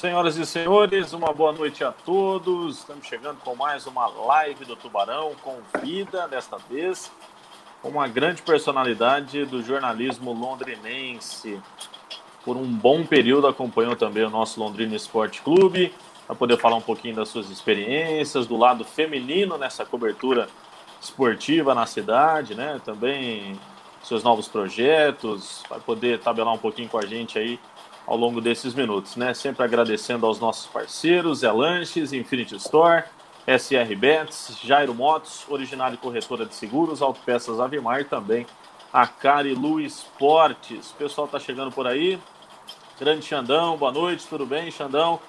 Senhoras e senhores, uma boa noite a todos. Estamos chegando com mais uma live do Tubarão, com vida desta vez, uma grande personalidade do jornalismo londrinense. Por um bom período acompanhou também o nosso Londrina Esporte Clube, para poder falar um pouquinho das suas experiências, do lado feminino nessa cobertura esportiva na cidade, né? Também seus novos projetos, vai poder tabelar um pouquinho com a gente aí ao longo desses minutos, né? Sempre agradecendo aos nossos parceiros, Zé Lanches, Infinity Store, SR Bets, Jairo Motos, original corretora de seguros, Autopeças Avimar também a Carilu Esportes. O pessoal tá chegando por aí. Grande Xandão, boa noite, tudo bem, Xandão?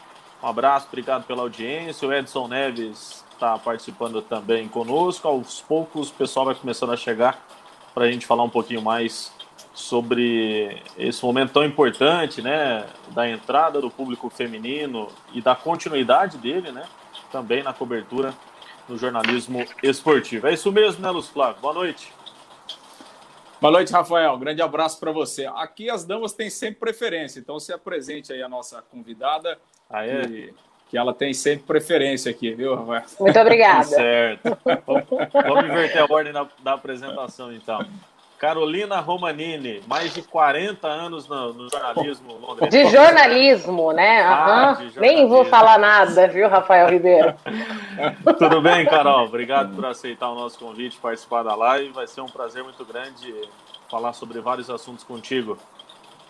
Um abraço, obrigado pela audiência. O Edson Neves está participando também conosco. Aos poucos o pessoal vai começando a chegar para a gente falar um pouquinho mais sobre esse momento tão importante, né, da entrada do público feminino e da continuidade dele, né, também na cobertura no jornalismo esportivo. É isso mesmo, né, Luz Flávio? Boa noite. Boa noite, Rafael. grande abraço para você. Aqui as damas têm sempre preferência, então se apresente aí a nossa convidada. Ah, é? Que, que ela tem sempre preferência aqui, viu, Rafael? Muito obrigada. certo. Vamos, vamos inverter a ordem da, da apresentação, então. Carolina Romanini, mais de 40 anos no, no jornalismo londrino. De jornalismo, né? Uhum. Ah, jornalismo. Nem vou falar nada, viu, Rafael Ribeiro? Tudo bem, Carol? Obrigado por aceitar o nosso convite, participar da live. Vai ser um prazer muito grande falar sobre vários assuntos contigo.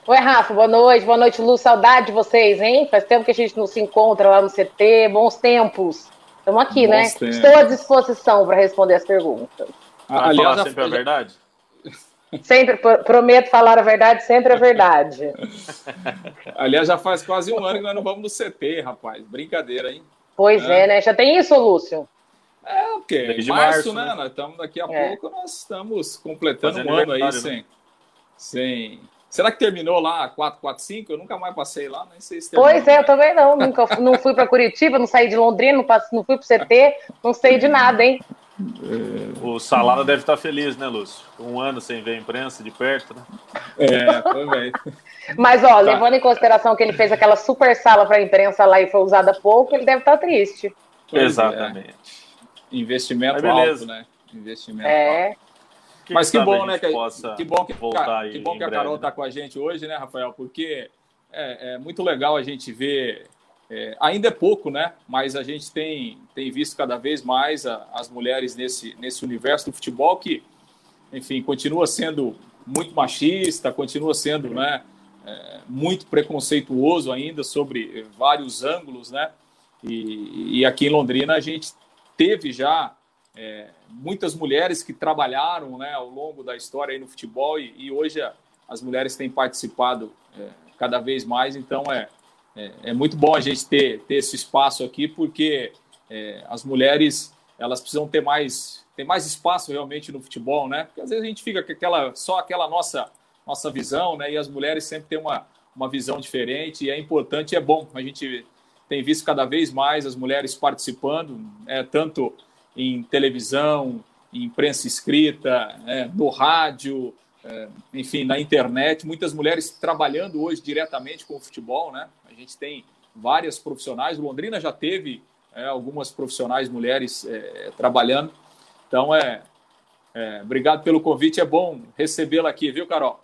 Oi, Rafa, boa noite. Boa noite, Lu. Saudade de vocês, hein? Faz tempo que a gente não se encontra lá no CT. Bons tempos. Estamos aqui, Bons né? Tempos. Estou à disposição para responder as perguntas. Ah, aliás, sempre a verdade? Sempre prometo falar a verdade, sempre a verdade. Aliás, já faz quase um ano que nós não vamos no CT, rapaz. Brincadeira, hein? Pois é, é né? Já tem isso, Lúcio? É, o quê? Desde março, março né? né? Nós estamos daqui a é. pouco, nós estamos completando Fazendo um ano aí né? sem, sem. Será que terminou lá 445? Eu nunca mais passei lá, nem sei se terminou. Pois é, eu também não. Nunca não fui para Curitiba, não saí de Londrina, não, passei, não fui para o CT, não sei de nada, hein? O Salada deve estar feliz, né, Lúcio? Um ano sem ver a imprensa de perto, né? É, também. Mas, ó, tá. levando em consideração que ele fez aquela super sala para a imprensa lá e foi usada pouco, ele deve estar triste. Pois é. Exatamente. É. Investimento alto, né? Investimento é. alto. Mas que bom, né? Que, que bom que, voltar que, bom que a Carol está né? com a gente hoje, né, Rafael? Porque é, é muito legal a gente ver é, ainda é pouco, né? Mas a gente tem, tem visto cada vez mais a, as mulheres nesse, nesse universo do futebol que, enfim, continua sendo muito machista, continua sendo né, é, muito preconceituoso ainda sobre vários ângulos, né? E, e aqui em Londrina a gente teve já é, muitas mulheres que trabalharam né, ao longo da história no futebol e, e hoje a, as mulheres têm participado é, cada vez mais, então é, é, é, muito bom a gente ter, ter esse espaço aqui, porque é, as mulheres elas precisam ter mais, ter mais espaço realmente no futebol, né? Porque às vezes a gente fica com aquela, só aquela nossa, nossa visão, né? E as mulheres sempre têm uma, uma visão diferente, e é importante e é bom. A gente tem visto cada vez mais as mulheres participando, é, tanto em televisão, em imprensa escrita, é, no rádio, é, enfim, na internet. Muitas mulheres trabalhando hoje diretamente com o futebol, né? Gente tem várias profissionais. O Londrina já teve é, algumas profissionais mulheres é, trabalhando. Então, é, é, obrigado pelo convite. É bom recebê-la aqui, viu, Carol?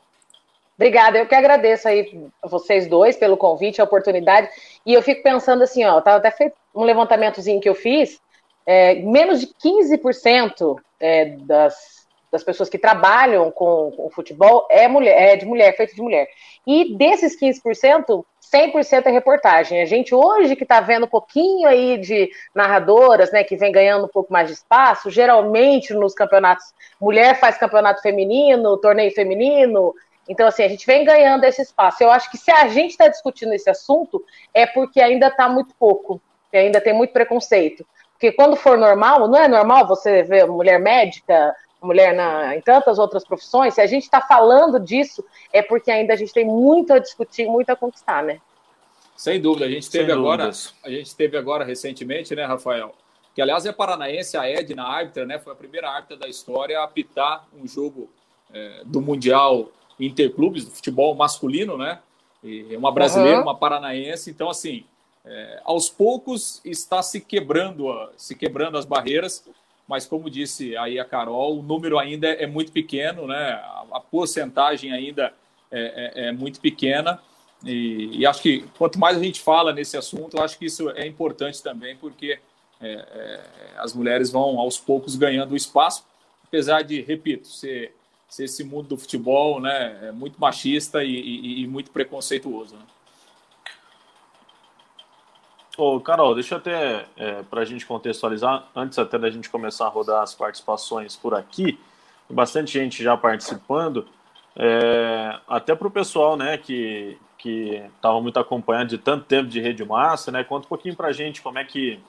Obrigada, eu que agradeço aí vocês dois pelo convite, a oportunidade. E eu fico pensando assim, ó, tava até feito um levantamentozinho que eu fiz, é, menos de 15% é, das das pessoas que trabalham com, com futebol é, mulher, é de mulher, feito de mulher. E desses 15%, 100% é reportagem. A gente hoje que está vendo um pouquinho aí de narradoras, né, que vem ganhando um pouco mais de espaço, geralmente nos campeonatos, mulher faz campeonato feminino, torneio feminino, então, assim, a gente vem ganhando esse espaço. Eu acho que se a gente está discutindo esse assunto, é porque ainda está muito pouco, ainda tem muito preconceito. Porque quando for normal, não é normal você ver mulher médica, mulher na, em tantas outras profissões, se a gente está falando disso, é porque ainda a gente tem muito a discutir, muito a conquistar, né? Sem dúvida. A gente teve agora, a gente teve agora recentemente, né, Rafael? Que aliás é paranaense, a Edna árbitra, né? Foi a primeira árbitra da história a apitar um jogo é, do Mundial Interclubes, do futebol masculino, né? E uma brasileira, uhum. uma paranaense. Então, assim, é, aos poucos está se quebrando, se quebrando as barreiras, mas como disse aí a Carol, o número ainda é muito pequeno, né? A, porcentagem ainda é, é, é muito pequena. E, e, acho que quanto mais a gente fala nesse assunto, eu acho que isso é importante também, porque é, é, as mulheres vão aos poucos ganhando espaço, apesar de, repito, ser, ser esse mundo do futebol né, é muito machista e, e, e muito preconceituoso. Né? Ô, Carol, deixa eu até, é, para a gente contextualizar, antes até da gente começar a rodar as participações por aqui, bastante gente já participando, é, até para o pessoal né, que estava muito acompanhando de tanto tempo de rede massa, né, conta um pouquinho para a gente como é que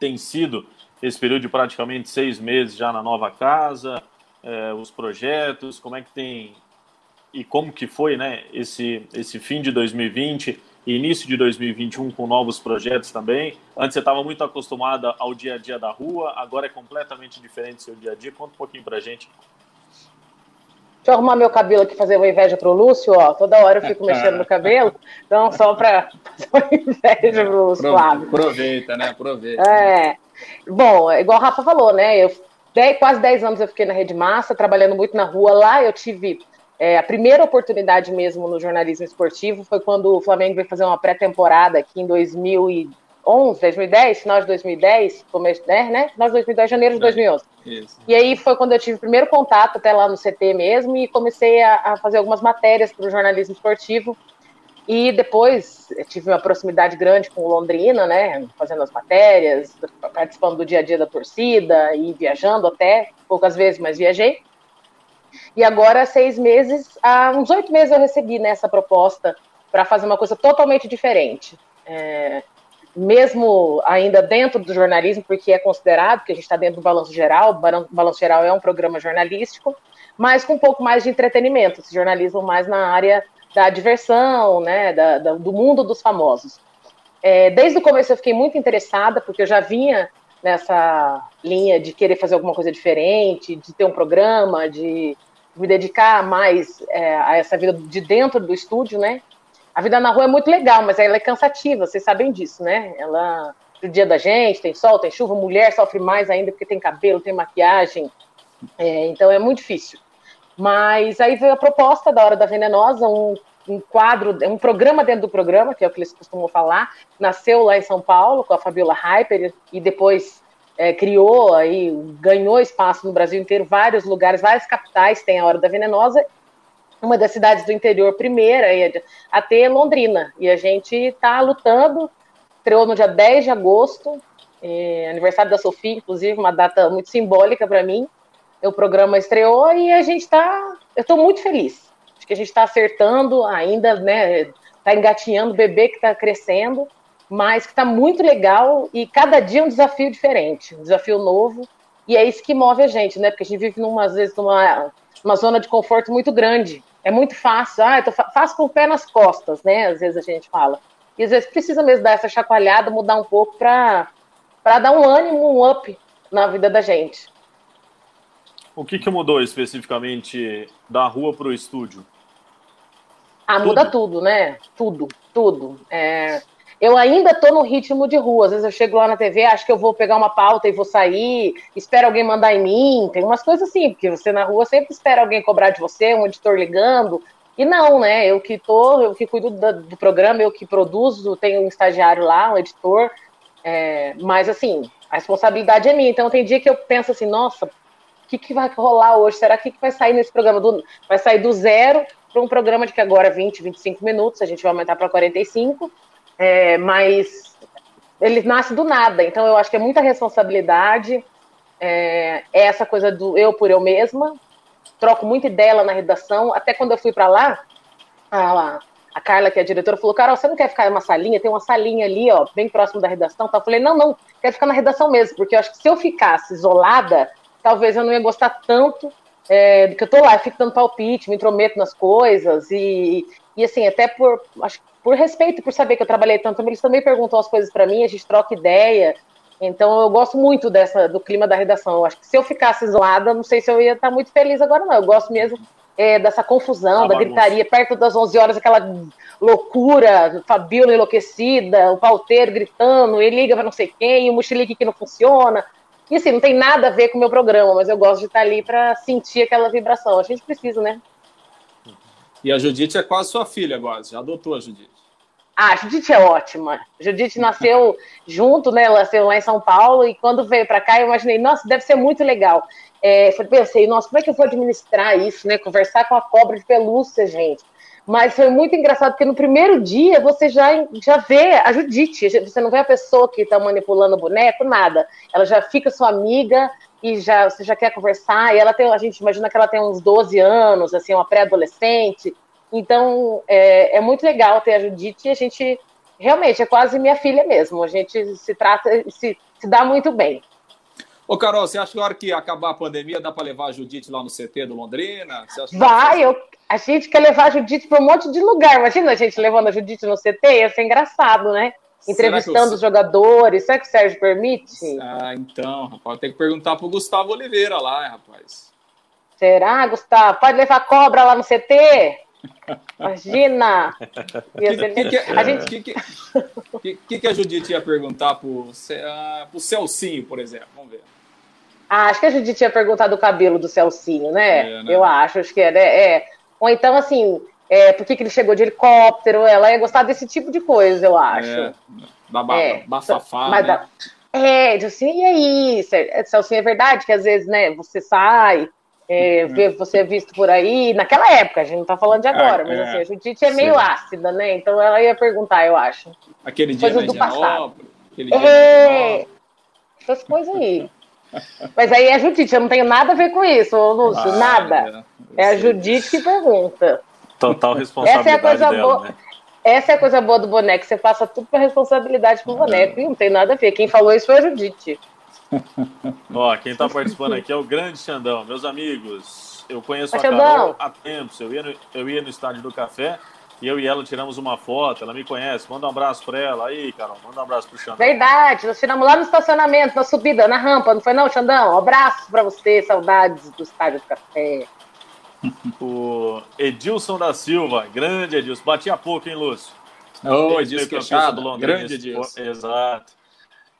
tem sido esse período de praticamente seis meses já na nova casa, é, os projetos, como é que tem e como que foi né, esse, esse fim de 2020 início de 2021 com novos projetos também. Antes você estava muito acostumada ao dia a dia da rua, agora é completamente diferente do seu dia a dia. Conta um pouquinho para gente. Deixa eu arrumar meu cabelo aqui, fazer uma inveja pro Lúcio, ó. Toda hora eu fico mexendo no cabelo, então só para fazer uma inveja pro Lúcio Flávio. Aproveita, né? Aproveita. É. Bom, igual o Rafa falou, né? Eu, dez, quase 10 anos eu fiquei na Rede Massa, trabalhando muito na rua. Lá eu tive é, a primeira oportunidade mesmo no jornalismo esportivo foi quando o Flamengo veio fazer uma pré-temporada aqui em 2011, 2010, final de 2010, começo, né, né? Final de 2010, janeiro de 2011. É, isso. E aí foi quando eu tive o primeiro contato até lá no CT mesmo e comecei a, a fazer algumas matérias para o jornalismo esportivo. E depois tive uma proximidade grande com o Londrina, né? Fazendo as matérias, participando do dia a dia da torcida e viajando até, poucas vezes, mas viajei. E agora, seis meses, há uns oito meses eu recebi nessa proposta para fazer uma coisa totalmente diferente. É, mesmo ainda dentro do jornalismo, porque é considerado que a gente está dentro do Balanço Geral, o Balanço Geral é um programa jornalístico, mas com um pouco mais de entretenimento, esse jornalismo mais na área da diversão, né, da, da, do mundo dos famosos. É, desde o começo eu fiquei muito interessada, porque eu já vinha nessa linha de querer fazer alguma coisa diferente, de ter um programa, de me dedicar mais é, a essa vida de dentro do estúdio, né? A vida na rua é muito legal, mas ela é cansativa, vocês sabem disso, né? Ela, o dia da gente, tem sol, tem chuva, mulher sofre mais ainda porque tem cabelo, tem maquiagem, é, então é muito difícil. Mas aí veio a proposta da Hora da Venenosa, um, um quadro, um programa dentro do programa, que é o que eles costumam falar, nasceu lá em São Paulo com a Fabiola Hyper e depois é, criou aí, ganhou espaço no Brasil inteiro, vários lugares, várias capitais tem a Hora da Venenosa. Uma das cidades do interior, primeira a ter Londrina. E a gente está lutando. Estreou no dia 10 de agosto, é, aniversário da Sofia, inclusive, uma data muito simbólica para mim. O programa estreou e a gente está. Eu estou muito feliz. Acho que a gente está acertando ainda, né? Está engatinhando o bebê que está crescendo mas que está muito legal e cada dia é um desafio diferente, um desafio novo, e é isso que move a gente, né? Porque a gente vive, numa, às vezes, numa uma zona de conforto muito grande. É muito fácil, ah, eu tô fácil com o pé nas costas, né? Às vezes a gente fala. E às vezes precisa mesmo dar essa chacoalhada, mudar um pouco para dar um ânimo, um up na vida da gente. O que, que mudou especificamente da rua para o estúdio? Ah, tudo. muda tudo, né? Tudo, tudo. É, eu ainda estou no ritmo de rua. Às vezes eu chego lá na TV, acho que eu vou pegar uma pauta e vou sair, espero alguém mandar em mim. Tem umas coisas assim, porque você na rua sempre espera alguém cobrar de você, um editor ligando. E não, né? Eu que tô, eu que cuido do, do programa, eu que produzo, tenho um estagiário lá, um editor. É, mas assim, a responsabilidade é minha. Então tem dia que eu penso assim, nossa, o que, que vai rolar hoje? Será que, que vai sair nesse programa? Do, vai sair do zero para um programa de que agora é 20, 25 minutos, a gente vai aumentar para 45 é, mas ele nasce do nada, então eu acho que é muita responsabilidade, é, é essa coisa do eu por eu mesma, troco muita ideia lá na redação, até quando eu fui para lá, a, a, Carla, que é a diretora, falou, Carol, você não quer ficar em uma salinha? Tem uma salinha ali, ó, bem próximo da redação, tá? eu falei, não, não, quero ficar na redação mesmo, porque eu acho que se eu ficasse isolada, talvez eu não ia gostar tanto é, do que eu tô lá, eu fico dando palpite, me intrometo nas coisas, e, e assim, até por, acho por respeito, por saber que eu trabalhei tanto, eles também perguntam as coisas para mim, a gente troca ideia. Então eu gosto muito dessa do clima da redação. Eu acho que se eu ficasse isolada, não sei se eu ia estar muito feliz agora, não. Eu gosto mesmo é, dessa confusão, a da bagunça. gritaria, perto das 11 horas, aquela loucura, Fabiola enlouquecida, o pauteiro gritando, ele liga para não sei quem, o mochilique que não funciona. E assim, não tem nada a ver com o meu programa, mas eu gosto de estar ali para sentir aquela vibração. A gente precisa, né? E a Judite é quase sua filha agora, já adotou a Judite. Ah, a Judite é ótima. A Judite nasceu junto, né? Ela nasceu lá em São Paulo e quando veio para cá eu imaginei, nossa, deve ser muito legal. É, pensei, nossa, como é que eu vou administrar isso, né? Conversar com a cobra de pelúcia, gente. Mas foi muito engraçado, porque no primeiro dia você já, já vê a Judite, você não vê a pessoa que está manipulando o boneco, nada. Ela já fica sua amiga e já você já quer conversar. E ela tem, a gente imagina que ela tem uns 12 anos, assim, uma pré-adolescente. Então é, é muito legal ter a Judite e a gente realmente é quase minha filha mesmo. A gente se trata, se, se dá muito bem. Ô, Carol, você acha que na hora que acabar a pandemia dá para levar a Judite lá no CT do Londrina? Vai, eu, a gente quer levar a Judite para um monte de lugar. Imagina a gente levando a Judite no CT, ia ser engraçado, né? Entrevistando os jogadores. Será que o Sérgio permite? Ah, então, rapaz, tem que perguntar pro Gustavo Oliveira lá, rapaz. Será, Gustavo? Pode levar cobra lá no CT? Imagina! O que, que, que, a que, que, Judite ia perguntar pro, uh, pro Celcinho, por exemplo? Vamos ver. Ah, acho que a Judite tinha perguntado o cabelo do Celcinho, né? É, né? Eu acho, acho que é, é. Ou então, assim, é, por que, que ele chegou de helicóptero? Ela ia gostar desse tipo de coisa, eu acho. É, ba é, bafafá, mas, né? É, assim, e aí, Celcinho, é verdade que às vezes, né, você sai, é, uhum. você é visto por aí, naquela época, a gente não tá falando de agora, é, mas assim, a Judite é meio Sim. ácida, né? Então ela ia perguntar, eu acho. Aquele dia Coisas do passado. Aquele dia é, essas coisas aí. Mas aí é a Judite, eu não tenho nada a ver com isso, Lúcio, ah, nada. É, é a Judite que pergunta. Total responsabilidade Essa é a coisa dela, boa. Né? Essa é a coisa boa do boneco, você passa tudo para responsabilidade pro boneco, e não tem nada a ver. Quem falou isso foi a Judite. Ó, quem está participando aqui é o grande Xandão. Meus amigos, eu conheço a Carol há tempos. Eu ia, no, eu ia no estádio do café e eu e ela tiramos uma foto, ela me conhece. Manda um abraço para ela. Aí, Carol, manda um abraço pro Xandão. Verdade, nós tiramos lá no estacionamento, na subida, na rampa, não foi não, Xandão? Um abraço para você, saudades do estádio do café. O Edilson da Silva, grande Edilson. Batia pouco, hein, Lúcio? Ô, oh, Edilson Queixado, do grande Edilson. Exato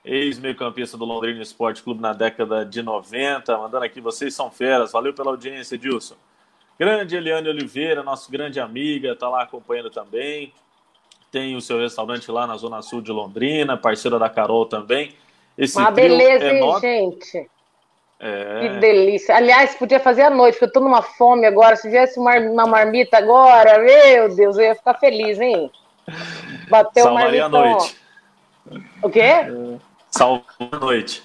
ex-meio-campista do Londrina Esporte Clube na década de 90, mandando aqui, vocês são feras, valeu pela audiência, Edilson. Grande Eliane Oliveira, nosso grande amiga, está lá acompanhando também. Tem o seu restaurante lá na Zona Sul de Londrina, parceira da Carol também. Esse Uma beleza, é hein, gente? É... Que delícia. Aliás, podia fazer à noite, porque eu tô numa fome agora. Se viesse uma, uma marmita agora, meu Deus, eu ia ficar feliz, hein? Bateu uma marmita. noite. O quê? É. Salva a noite.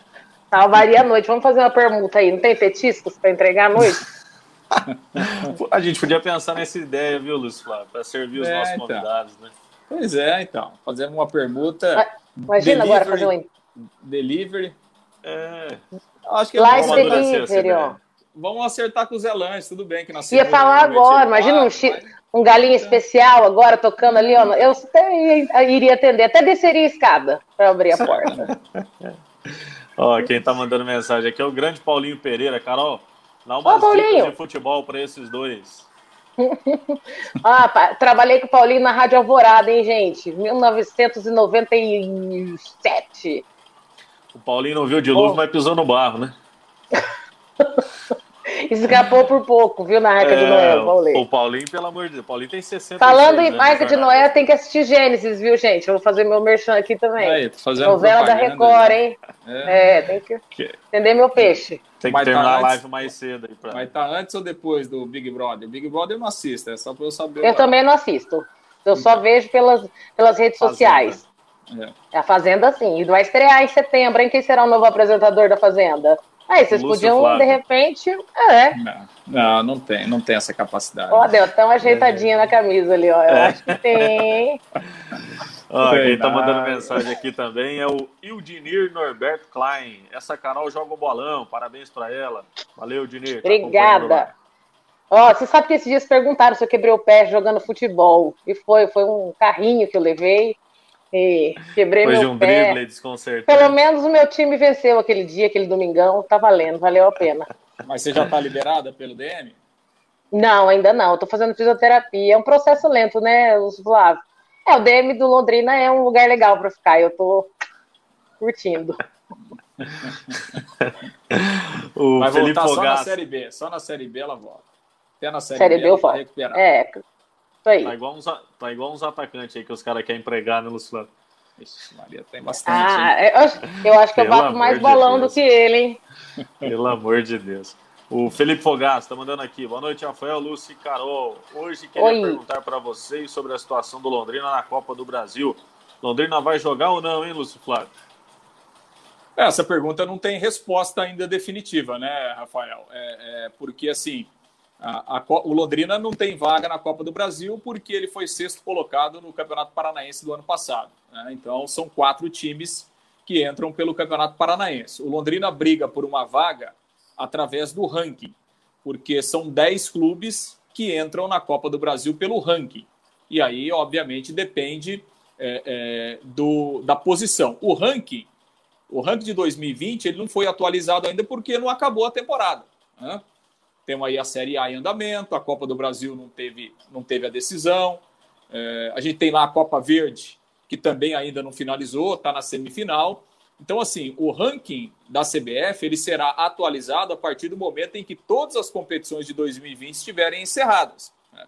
Salvaria a noite. Vamos fazer uma permuta aí. Não tem petiscos para entregar à noite? a gente podia pensar nessa ideia, viu, Lúcio Flávio? Para servir os é, nossos então. convidados, né? Pois é, então. Fazemos uma permuta. Ah, imagina delivery, agora fazer um. Delivery. É. Acho que é Live delivery, ó. Vamos acertar com os Elanges, tudo bem que nós Ia falar agora, imagina um, mas... um galinho especial agora tocando ali, ó. Eu até iria atender, até desceria a escada para abrir a porta. ó, quem tá mandando mensagem aqui é o grande Paulinho Pereira, Carol. Dá umas Ô, dicas de futebol para esses dois. ah, trabalhei com o Paulinho na Rádio Alvorada, hein, gente? 1997. O Paulinho não viu de luz, oh. mas pisou no barro, né? Escapou por pouco, viu, na Arca é, de Noé, o Paulinho, pelo amor de Deus, o Paulinho tem 60 Falando em Arca de Noé, tem que assistir Gênesis, viu, gente? Eu vou fazer meu merchan aqui também. Aí, tô fazendo Novela da Record, hein? É, é tem que, entender meu peixe. Tem que Mas terminar tá a live mais cedo aí pra... Mas tá antes ou depois do Big Brother? Big Brother eu não assisto, é só pra eu saber. Eu também não assisto. Eu só vejo pelas, pelas redes Fazenda. sociais. É. A Fazenda, sim. E vai estrear em setembro, hein? Quem será o novo apresentador da Fazenda? Aí, vocês Lúcio podiam, Flávio. de repente. É. Não, não, não, tem, não tem essa capacidade. Ó, deu até uma ajeitadinha é. na camisa ali, ó. Eu é. acho que tem. Ó, quem tá mandando mensagem aqui também é o Ildinir Norberto Klein. Essa Carol joga o bolão, parabéns para ela. Valeu, Dinir. Tá Obrigada. Ó, você sabe que esses dias perguntaram se eu quebrei o pé jogando futebol. E foi, foi um carrinho que eu levei. E quebrei meu de um pé. drible Pelo menos o meu time venceu aquele dia, aquele domingão. Tá valendo, valeu a pena. Mas você já tá liberada pelo DM? Não, ainda não. Estou fazendo fisioterapia. É um processo lento, né, Flávio? É, o DM do Londrina é um lugar legal para ficar. Eu estou curtindo. o Vai Felipe voltar Fogaça. só na Série B. Só na Série B ela volta. Até na Série, série B, B eu volto. Recuperar. É, aí. Tá igual uns, tá igual uns atacantes aí que os caras querem empregar, né, Luciano? Ixi, Maria, tem bastante. Ah, eu, eu, acho que eu bato mais balão de do que ele, hein? Pelo amor de Deus. O Felipe Fogaça está mandando aqui. Boa noite, Rafael, Lúcio e Carol. Hoje queria Oi. perguntar para vocês sobre a situação do Londrina na Copa do Brasil. Londrina vai jogar ou não, hein, Lúcio Flávio? Essa pergunta não tem resposta ainda definitiva, né, Rafael? É, é porque, assim, a, a, o Londrina não tem vaga na Copa do Brasil porque ele foi sexto colocado no Campeonato Paranaense do ano passado. Né? Então, são quatro times que entram pelo Campeonato Paranaense. O Londrina briga por uma vaga através do ranking, porque são 10 clubes que entram na Copa do Brasil pelo ranking. E aí, obviamente, depende é, é, do, da posição. O ranking, o ranking de 2020, ele não foi atualizado ainda porque não acabou a temporada. Né? Temos aí a Série A em andamento, a Copa do Brasil não teve, não teve a decisão. É, a gente tem lá a Copa Verde, que também ainda não finalizou, está na semifinal. Então, assim, o ranking da CBF ele será atualizado a partir do momento em que todas as competições de 2020 estiverem encerradas. Né?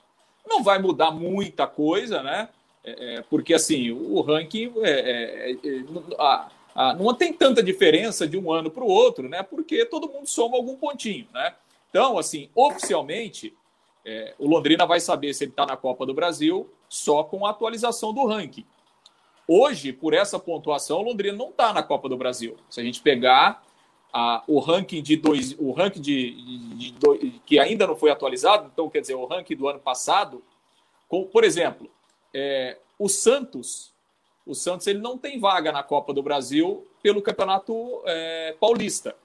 Não vai mudar muita coisa, né? É, é porque, assim, o ranking é, é, é, a, a, não tem tanta diferença de um ano para o outro, né? Porque todo mundo soma algum pontinho, né? Então, assim, oficialmente, é, o Londrina vai saber se ele está na Copa do Brasil só com a atualização do ranking. Hoje, por essa pontuação, o Londrina não está na Copa do Brasil. Se a gente pegar a, o ranking de dois, o ranking de, de, de, que ainda não foi atualizado, então quer dizer o ranking do ano passado, com, por exemplo, é, o Santos, o Santos ele não tem vaga na Copa do Brasil pelo Campeonato é, Paulista.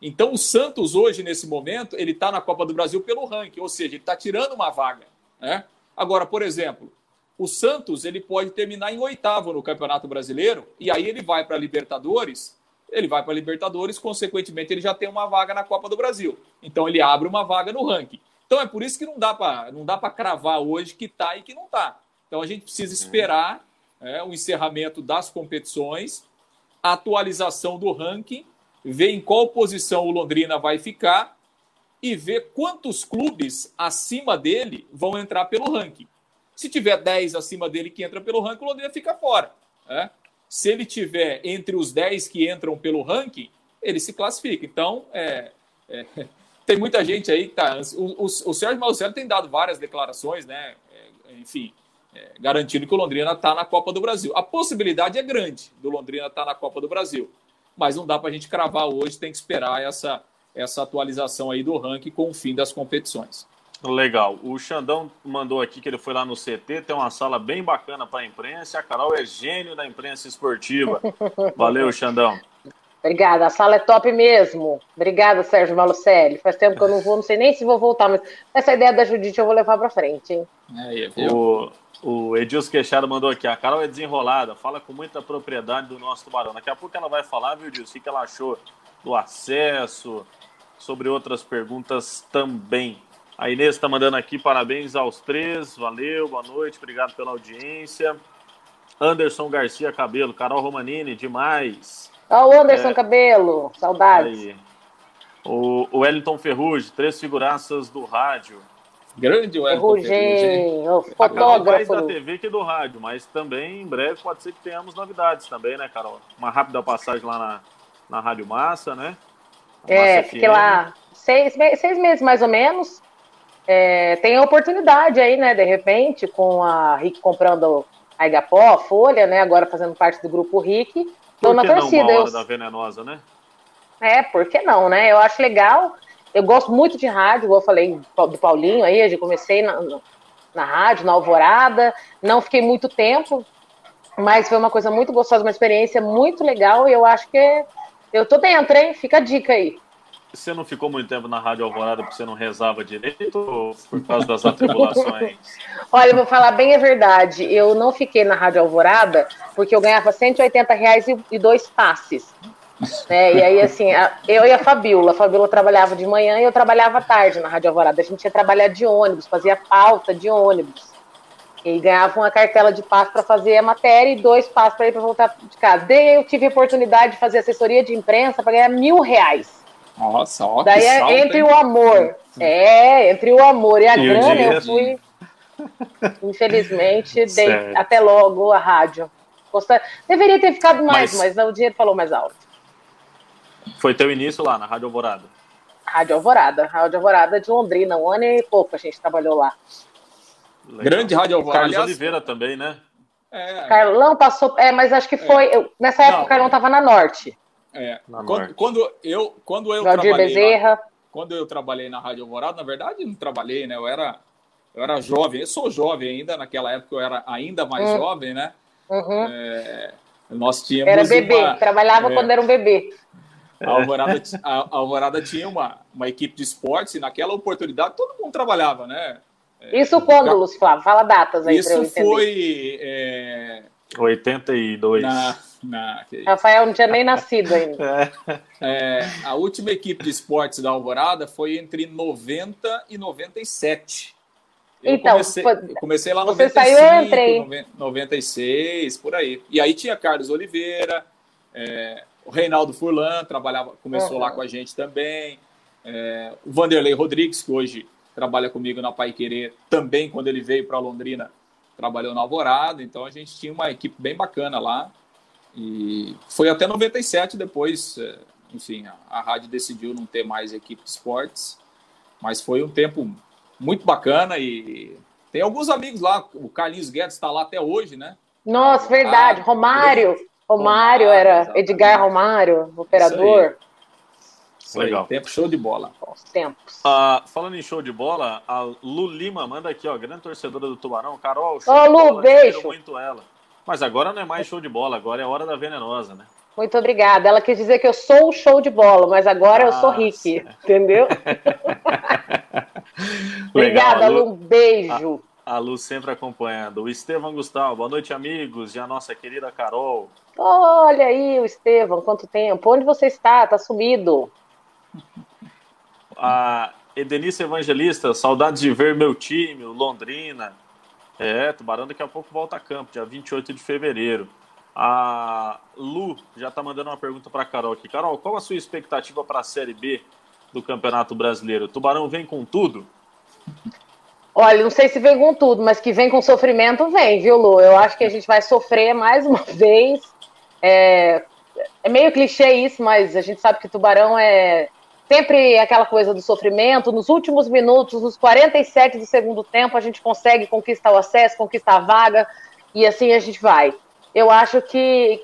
Então o Santos hoje nesse momento ele está na Copa do Brasil pelo ranking, ou seja, ele está tirando uma vaga. Né? Agora, por exemplo, o Santos ele pode terminar em oitavo no Campeonato Brasileiro e aí ele vai para a Libertadores. Ele vai para a Libertadores, consequentemente, ele já tem uma vaga na Copa do Brasil. Então ele abre uma vaga no ranking. Então é por isso que não dá para não dá para cravar hoje que está e que não está. Então a gente precisa esperar é, o encerramento das competições, a atualização do ranking, ver em qual posição o Londrina vai ficar e ver quantos clubes acima dele vão entrar pelo ranking. Se tiver 10 acima dele que entra pelo ranking, o Londrina fica fora. Né? Se ele tiver entre os 10 que entram pelo ranking, ele se classifica. Então, é, é, tem muita gente aí que tá. O, o, o Sérgio Malucelli tem dado várias declarações, né? É, enfim, é, garantindo que o Londrina está na Copa do Brasil. A possibilidade é grande do Londrina estar tá na Copa do Brasil, mas não dá para a gente cravar hoje, tem que esperar essa, essa atualização aí do ranking com o fim das competições. Legal. O Xandão mandou aqui que ele foi lá no CT, tem uma sala bem bacana para a imprensa. A Carol é gênio da imprensa esportiva. Valeu, Xandão. Obrigada, a sala é top mesmo. Obrigada, Sérgio Malucelli. Faz tempo que eu não vou, não sei nem se vou voltar, mas essa ideia da Judite eu vou levar para frente, hein? É, o, o Edilson Queixado mandou aqui, a Carol é desenrolada, fala com muita propriedade do nosso tubarão. Daqui a pouco ela vai falar, viu, Edilson, o que ela achou do acesso, sobre outras perguntas também. A Inês está mandando aqui parabéns aos três, valeu, boa noite, obrigado pela audiência. Anderson Garcia Cabelo, Carol Romanini, demais. Ó, o Anderson é... Cabelo, saudades. Aí. O, o Wellington Ferrugem, três figuraças do rádio. Grande Wellington Ferrugem, o fotógrafo. Mais da TV que do rádio, mas também em breve pode ser que tenhamos novidades também, né, Carol? Uma rápida passagem lá na, na Rádio Massa, né? A é, Massa fiquei FM. lá seis, seis meses mais ou menos é, tem a oportunidade aí, né, de repente, com a Rick comprando a Igapó, a Folha, né, agora fazendo parte do grupo Rick. Estou na torcida. Não, uma hora eu... da venenosa, né? É, por que não, né? Eu acho legal. Eu gosto muito de rádio, igual eu falei do Paulinho aí, eu comecei na, na rádio, na Alvorada, não fiquei muito tempo, mas foi uma coisa muito gostosa, uma experiência muito legal e eu acho que eu tô dentro, hein? Fica a dica aí. Você não ficou muito tempo na Rádio Alvorada porque você não rezava direito ou por causa das atribulações? Olha, eu vou falar bem a verdade. Eu não fiquei na Rádio Alvorada porque eu ganhava 180 reais e, e dois passes. É, e aí, assim, eu e a Fabiola. A Fabiola trabalhava de manhã e eu trabalhava à tarde na Rádio Alvorada. A gente ia trabalhar de ônibus, fazia pauta de ônibus. E ganhava uma cartela de passo para fazer a matéria e dois passos para ir para voltar de casa. Daí eu tive a oportunidade de fazer assessoria de imprensa para ganhar mil reais. Nossa, ó, Daí é salto, entre hein? o amor. É, entre o amor e a e grana, eu fui. Infelizmente, dei até logo a rádio. Deveria ter ficado mais, mas... mas o dinheiro falou mais alto. Foi teu início lá na Rádio Alvorada? Rádio Alvorada, Rádio Alvorada de Londrina, um ano e pouco a gente trabalhou lá. Legal. Grande Rádio Alvorada. Carlos Aliás, Oliveira também, né? É. Carlão passou, é, mas acho que foi. É. Eu, nessa época Não. o Carlão estava na Norte. É. Na quando, norte. quando eu, quando eu Valdir trabalhei. Bezerra. Na, quando eu trabalhei na Rádio Alvorada, na verdade, não trabalhei, né? Eu era, eu era jovem, eu sou jovem ainda, naquela época eu era ainda mais hum. jovem, né? Uhum. É, nós tínhamos. Era bebê, uma, trabalhava é, quando era um bebê. A Alvorada, a, Alvorada tinha uma, uma equipe de esportes e naquela oportunidade todo mundo trabalhava, né? É, Isso quando, Lúcio Flávio? Fala datas aí Isso foi... É... 82. Na, na... Rafael não tinha nem nascido ainda. É, a última equipe de esportes da Alvorada foi entre 90 e 97. Eu então, comecei, foi... eu comecei lá em 95, saiu, eu entrei. 96, por aí. E aí tinha Carlos Oliveira, é, o Reinaldo Furlan trabalhava, começou uhum. lá com a gente também. É, o Vanderlei Rodrigues, que hoje trabalha comigo na Pai Querer, também quando ele veio para Londrina, trabalhou na Alvorada. Então a gente tinha uma equipe bem bacana lá. E foi até 97 depois, é, enfim, a, a rádio decidiu não ter mais equipe de esportes. Mas foi um tempo muito bacana e tem alguns amigos lá. O Carlinhos Guedes está lá até hoje, né? Nossa, verdade. Romário. Romário, Romário era exatamente. Edgar Romário, operador. Legal. Tempo show de bola. Bons tempos. Uh, falando em show de bola, a Lu Lima manda aqui, ó, grande torcedora do Tubarão. Carol, show Ô, Lu, bola, beijo. muito ela. Mas agora não é mais show de bola, agora é hora da venenosa, né? Muito obrigada. Ela quis dizer que eu sou o show de bola, mas agora eu sou Rick, entendeu? obrigada, Lu. Um beijo. A, a Lu sempre acompanhando. O Estevão Gustavo, boa noite, amigos. E a nossa querida Carol. Olha aí, o Estevão, quanto tempo. Onde você está? Tá sumido. A Edenice Evangelista, saudades de ver meu time, o Londrina. É, Tubarão daqui a pouco volta a campo, dia 28 de fevereiro. A Lu já está mandando uma pergunta para a Carol aqui. Carol, qual a sua expectativa para a Série B do Campeonato Brasileiro? Tubarão vem com tudo? Olha, não sei se vem com tudo, mas que vem com sofrimento, vem, viu, Lu? Eu acho que a gente vai sofrer mais uma vez. É, é meio clichê isso, mas a gente sabe que Tubarão é sempre aquela coisa do sofrimento. Nos últimos minutos, nos 47 do segundo tempo, a gente consegue conquistar o acesso, conquistar a vaga, e assim a gente vai eu acho que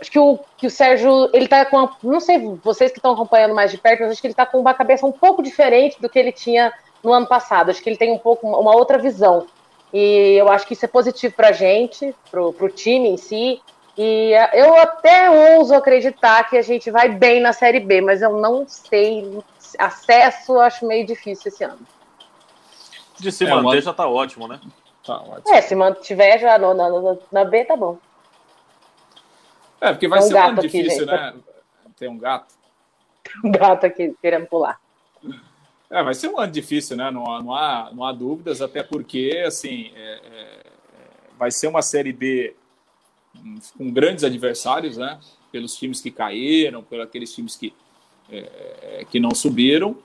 acho que o, que o Sérgio, ele tá com, não sei, vocês que estão acompanhando mais de perto, mas acho que ele tá com uma cabeça um pouco diferente do que ele tinha no ano passado. Acho que ele tem um pouco uma outra visão. E eu acho que isso é positivo para a gente, para o time em si. E eu até ouso acreditar que a gente vai bem na Série B, mas eu não sei. Acesso, acho meio difícil esse ano. De se é, manter já tá ótimo, né? Tá ótimo. É, se mantiver já no, na, na, na B, tá bom. É, porque vai um ser um ano difícil, aqui, né? Tem um gato. um gato aqui querendo pular. É, vai ser um ano difícil, né? Não, não, há, não há dúvidas, até porque, assim, é, é, vai ser uma Série B com grandes adversários, né? Pelos times que caíram, pelos aqueles times que, é, que não subiram.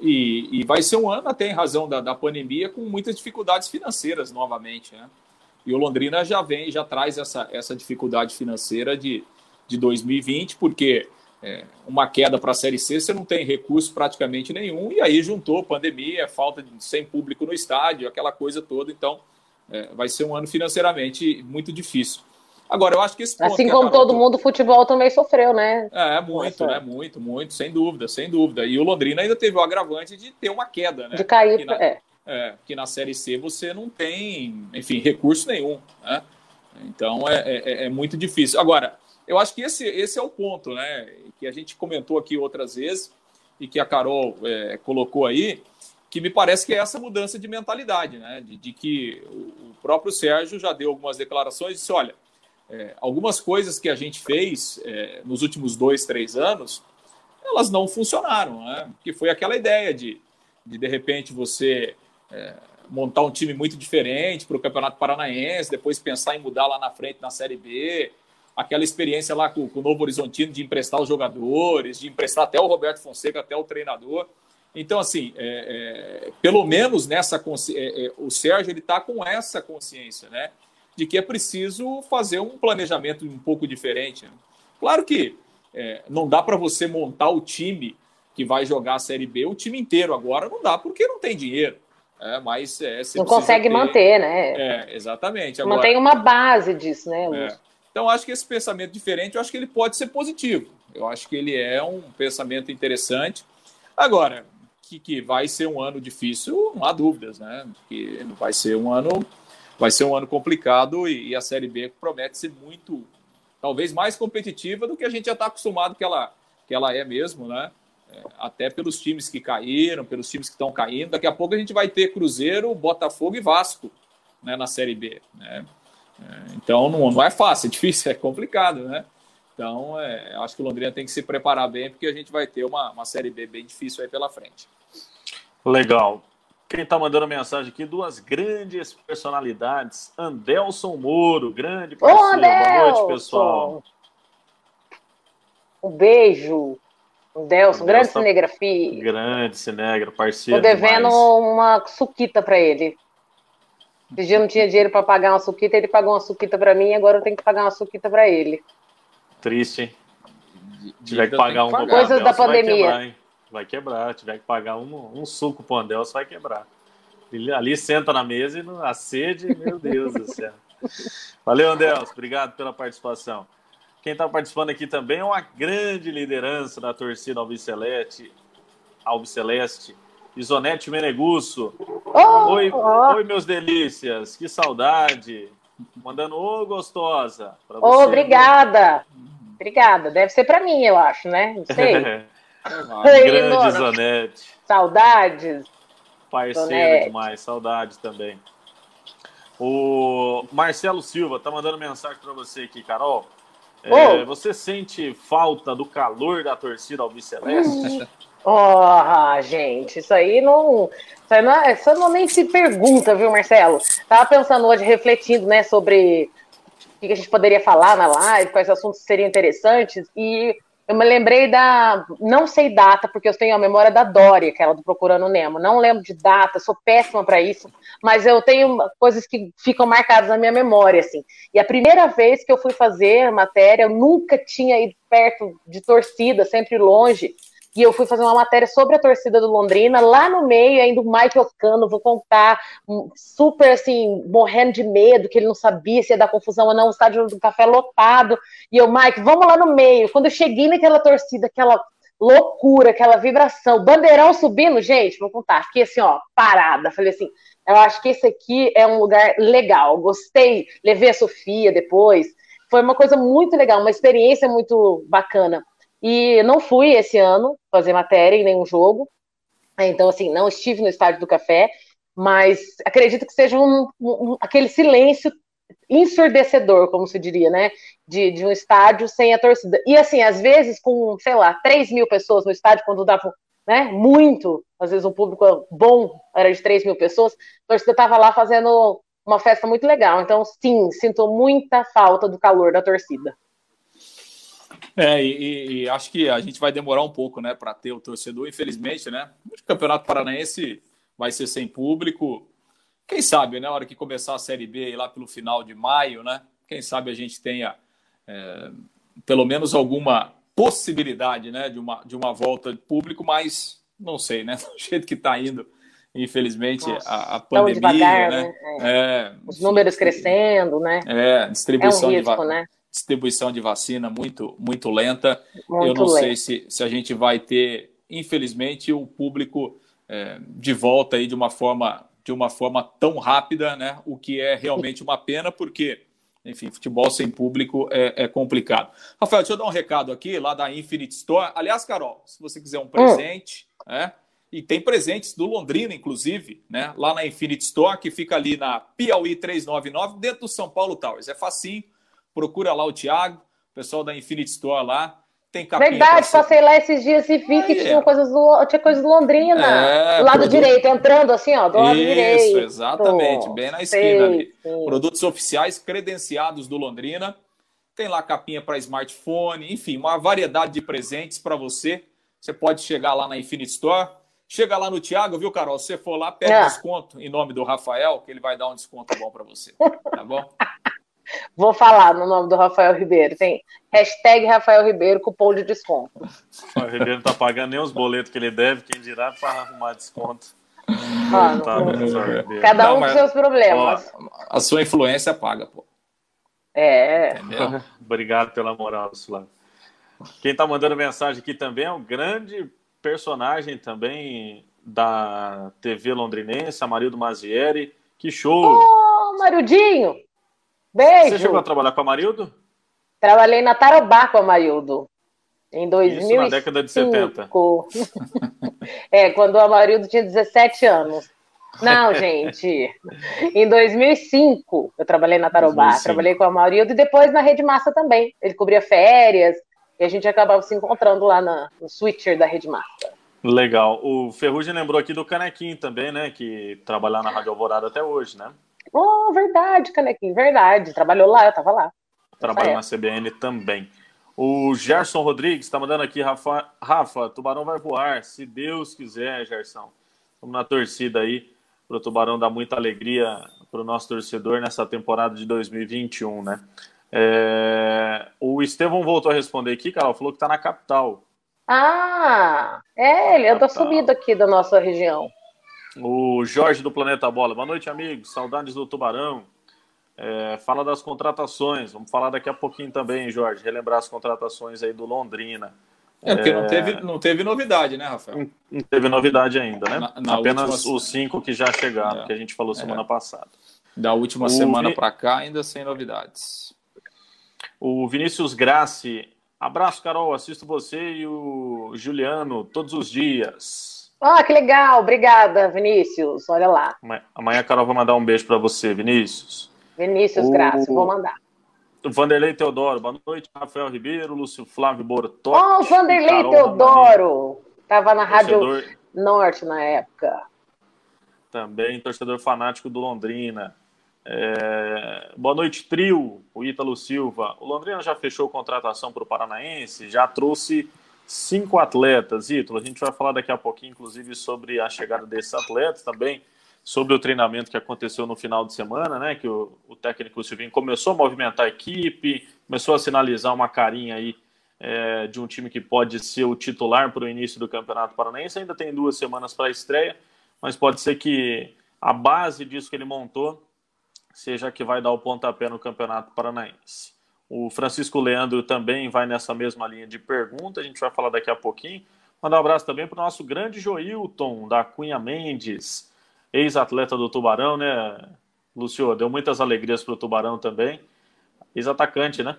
E, e, vai ser um ano, até em razão da, da pandemia, com muitas dificuldades financeiras novamente. Né? E o Londrina já vem, já traz essa, essa dificuldade financeira de, de 2020, porque é, uma queda para a Série C, você não tem recurso praticamente nenhum, e aí juntou pandemia, falta de sem público no estádio, aquela coisa toda. Então, é, vai ser um ano financeiramente muito difícil. Agora, eu acho que esse ponto Assim como todo mundo, o futebol também sofreu, né? É, muito, né? Muito, muito, sem dúvida, sem dúvida. E o Londrina ainda teve o agravante de ter uma queda, né? De cair, na, é. é. Que na Série C você não tem, enfim, recurso nenhum, né? Então é, é, é, é muito difícil. Agora, eu acho que esse, esse é o ponto, né? Que a gente comentou aqui outras vezes e que a Carol é, colocou aí, que me parece que é essa mudança de mentalidade, né? De, de que o próprio Sérgio já deu algumas declarações e disse: olha é, algumas coisas que a gente fez é, nos últimos dois, três anos, elas não funcionaram, né? Que foi aquela ideia de, de, de repente, você é, montar um time muito diferente para o Campeonato Paranaense, depois pensar em mudar lá na frente na Série B, aquela experiência lá com, com o Novo Horizontino de emprestar os jogadores, de emprestar até o Roberto Fonseca, até o treinador. Então, assim, é, é, pelo menos nessa é, é, o Sérgio ele está com essa consciência, né, de que é preciso fazer um planejamento um pouco diferente. Né? Claro que é, não dá para você montar o time que vai jogar a Série B, o time inteiro agora não dá porque não tem dinheiro. É, mas é, não consegue ter... manter, né? É, exatamente. Agora, Mantém uma base disso, né, é. Então, acho que esse pensamento diferente, eu acho que ele pode ser positivo. Eu acho que ele é um pensamento interessante. Agora, que, que vai ser um ano difícil, não há dúvidas, né? Que vai ser um ano, vai ser um ano complicado e, e a Série B promete ser muito, talvez mais competitiva do que a gente já está acostumado que ela, que ela é mesmo, né? É, até pelos times que caíram, pelos times que estão caindo. Daqui a pouco a gente vai ter Cruzeiro, Botafogo e Vasco né, na Série B. Né? É, então não, não é fácil, é difícil, é complicado, né? Então, é, acho que o Londrina tem que se preparar bem, porque a gente vai ter uma, uma Série B bem difícil aí pela frente. Legal. Quem está mandando mensagem aqui, duas grandes personalidades. Andelson Moro, grande parceiro. Ô, Boa noite, pessoal. Um beijo. Andelson, grande tá... cinegrafia. Grande cinegra, parceiro. Tô devendo demais. uma suquita para ele. Esse dia eu não tinha dinheiro para pagar uma suquita, ele pagou uma suquita para mim, agora eu tenho que pagar uma suquita para ele. Triste, hein? Tiver que pagar um Coisas da pandemia vai quebrar. Tiver que pagar um, um suco pro Andelso, vai quebrar. Ele, ali senta na mesa e a sede, meu Deus do céu. Valeu, Andelso. Obrigado pela participação. Quem está participando aqui também é uma grande liderança da torcida Albiceleste, Albiceleste Isonete Menegusso. Oh, oi, oh. oi, meus delícias. Que saudade. Mandando ô, gostosa. Ô, obrigada. Obrigada. Deve ser para mim, eu acho, né? Não sei. Grande Zonete. Saudades. Parceiro demais, saudades também. O Marcelo Silva tá mandando mensagem para você aqui, Carol. É, você sente falta do calor da torcida albiceleste? Oh, gente, isso aí não. Isso, aí não, é, isso não nem se pergunta, viu, Marcelo? Tava pensando hoje, refletindo, né, sobre o que a gente poderia falar na live, quais assuntos seriam interessantes, e eu me lembrei da. Não sei data, porque eu tenho a memória da Dória, aquela do Procurando Nemo. Não lembro de data, sou péssima para isso, mas eu tenho coisas que ficam marcadas na minha memória, assim. E a primeira vez que eu fui fazer matéria, eu nunca tinha ido perto de torcida, sempre longe e eu fui fazer uma matéria sobre a torcida do Londrina, lá no meio ainda o Michael Cano, vou contar, super assim, morrendo de medo, que ele não sabia se ia dar confusão ou não, o estádio do café lotado, e eu, Mike, vamos lá no meio. Quando eu cheguei naquela torcida, aquela loucura, aquela vibração, bandeirão subindo, gente, vou contar, fiquei assim, ó, parada, falei assim, eu acho que esse aqui é um lugar legal, gostei, levei a Sofia depois, foi uma coisa muito legal, uma experiência muito bacana. E não fui esse ano fazer matéria em nenhum jogo. Então, assim, não estive no Estádio do Café, mas acredito que seja um, um, aquele silêncio ensurdecedor, como se diria, né? De, de, um estádio sem a torcida. E assim, às vezes, com, sei lá, 3 mil pessoas no estádio, quando dava né, muito, às vezes um público bom era de 3 mil pessoas, a torcida estava lá fazendo uma festa muito legal. Então, sim, sinto muita falta do calor da torcida. É, e, e, acho que a gente vai demorar um pouco, né, para ter o torcedor, infelizmente, né? O Campeonato Paranaense vai ser sem público. Quem sabe, né, na hora que começar a Série B, lá pelo final de maio, né? Quem sabe a gente tenha é, pelo menos alguma possibilidade, né, de uma, de uma volta de público, mas não sei, né? Do jeito que está indo, infelizmente, Nossa, a, a pandemia, devagar, né? né? É. É, Os números crescendo, né? É, distribuição é um risco, de né? Distribuição de vacina muito, muito lenta. Muito Eu não lento. sei se, se a gente vai ter, infelizmente, o público é, de volta aí de uma forma de uma forma tão rápida, né? O que é realmente uma pena, porque, enfim, futebol sem público é, é complicado. Rafael, deixa eu dar um recado aqui lá da Infinite Store. Aliás, Carol, se você quiser um presente, hum. né? E tem presentes do Londrina, inclusive, né? Lá na Infinite Store, que fica ali na Piauí 399, dentro do São Paulo Towers. É facinho procura lá o Thiago, o pessoal da Infinite Store lá. Tem capinha Verdade, passei lá esses dias e vi que tinha, coisas do, tinha coisas do Londrina. É, do lado produto... direito, entrando assim, ó, do lado Isso, direito. Isso, exatamente, bem na esquina ali. Sim. Produtos oficiais credenciados do Londrina. Tem lá capinha para smartphone, enfim, uma variedade de presentes para você. Você pode chegar lá na Infinite Store. Chega lá no Thiago, viu, Carol? Se você for lá, pega ah. desconto em nome do Rafael, que ele vai dar um desconto bom para você. Tá bom? Vou falar no nome do Rafael Ribeiro. Tem hashtag Rafael Ribeiro, cupom de desconto. O Rafael Ribeiro não tá pagando nem os boletos que ele deve, quem dirá para arrumar desconto. Mano, tá, cada não, um com seus problemas. Ó, a sua influência paga, pô. É. Entendeu? Obrigado pela moral, Sulano. Quem tá mandando mensagem aqui também é um grande personagem também da TV londrinense, Amarildo Mazieri. Que show! Ô, oh, Marildinho! Beijo. Você chegou a trabalhar com a Marildo? Trabalhei na Tarobá com a Marildo. Em 2005. Isso, na década de 70. é, quando o Amarildo tinha 17 anos. Não, gente. Em 2005, eu trabalhei na Tarobá. 2005. Trabalhei com a Amarildo e depois na Rede Massa também. Ele cobria férias e a gente acabava se encontrando lá na, no switcher da Rede Massa. Legal. O Ferrugem lembrou aqui do Canequim também, né? Que trabalha na Rádio Alvorada até hoje, né? Oh, verdade, Canequinho, verdade. Trabalhou lá, eu tava lá. Trabalha na CBN também. O Gerson Rodrigues está mandando aqui, Rafa, Rafa, Tubarão vai voar, se Deus quiser, Gerson. Estamos na torcida aí para o Tubarão dar muita alegria para o nosso torcedor nessa temporada de 2021, né? É... O Estevão voltou a responder aqui, Carol, falou que está na capital. Ah, é, ele anda subido aqui da nossa região. O Jorge do Planeta Bola. Boa noite, amigos. Saudades do Tubarão. É, fala das contratações. Vamos falar daqui a pouquinho também, Jorge. Relembrar as contratações aí do Londrina. É, porque é... não, teve, não teve novidade, né, Rafael? Não, teve novidade ainda, né? Na, na Apenas última... os cinco que já chegaram, é. que a gente falou semana é. passada. Da última o semana Vi... para cá, ainda sem novidades. O Vinícius Grassi. Abraço, Carol. Assisto você e o Juliano todos os dias. Ah, que legal. Obrigada, Vinícius. Olha lá. Amanhã a Carol vai mandar um beijo para você, Vinícius. Vinícius, o... graças. Vou mandar. Vanderlei Teodoro. Boa noite, Rafael Ribeiro, Lúcio Flávio Bortotti. Oh, Vanderlei Carol Teodoro. Estava na Rádio torcedor... Norte na época. Também torcedor fanático do Londrina. É... Boa noite, trio. O Ítalo Silva. O Londrina já fechou contratação para o Paranaense, já trouxe cinco atletas. Ítalo, a gente vai falar daqui a pouquinho, inclusive, sobre a chegada desses atletas também, sobre o treinamento que aconteceu no final de semana, né? Que o, o técnico Silvinho começou a movimentar a equipe, começou a sinalizar uma carinha aí é, de um time que pode ser o titular para o início do Campeonato Paranaense. Ainda tem duas semanas para a estreia, mas pode ser que a base disso que ele montou seja que vai dar o pontapé no Campeonato Paranaense. O Francisco Leandro também vai nessa mesma linha de pergunta, a gente vai falar daqui a pouquinho. Mandar um abraço também para o nosso grande Joilton, da Cunha Mendes, ex-atleta do Tubarão, né, Lucio? Deu muitas alegrias para o Tubarão também. Ex-atacante, né?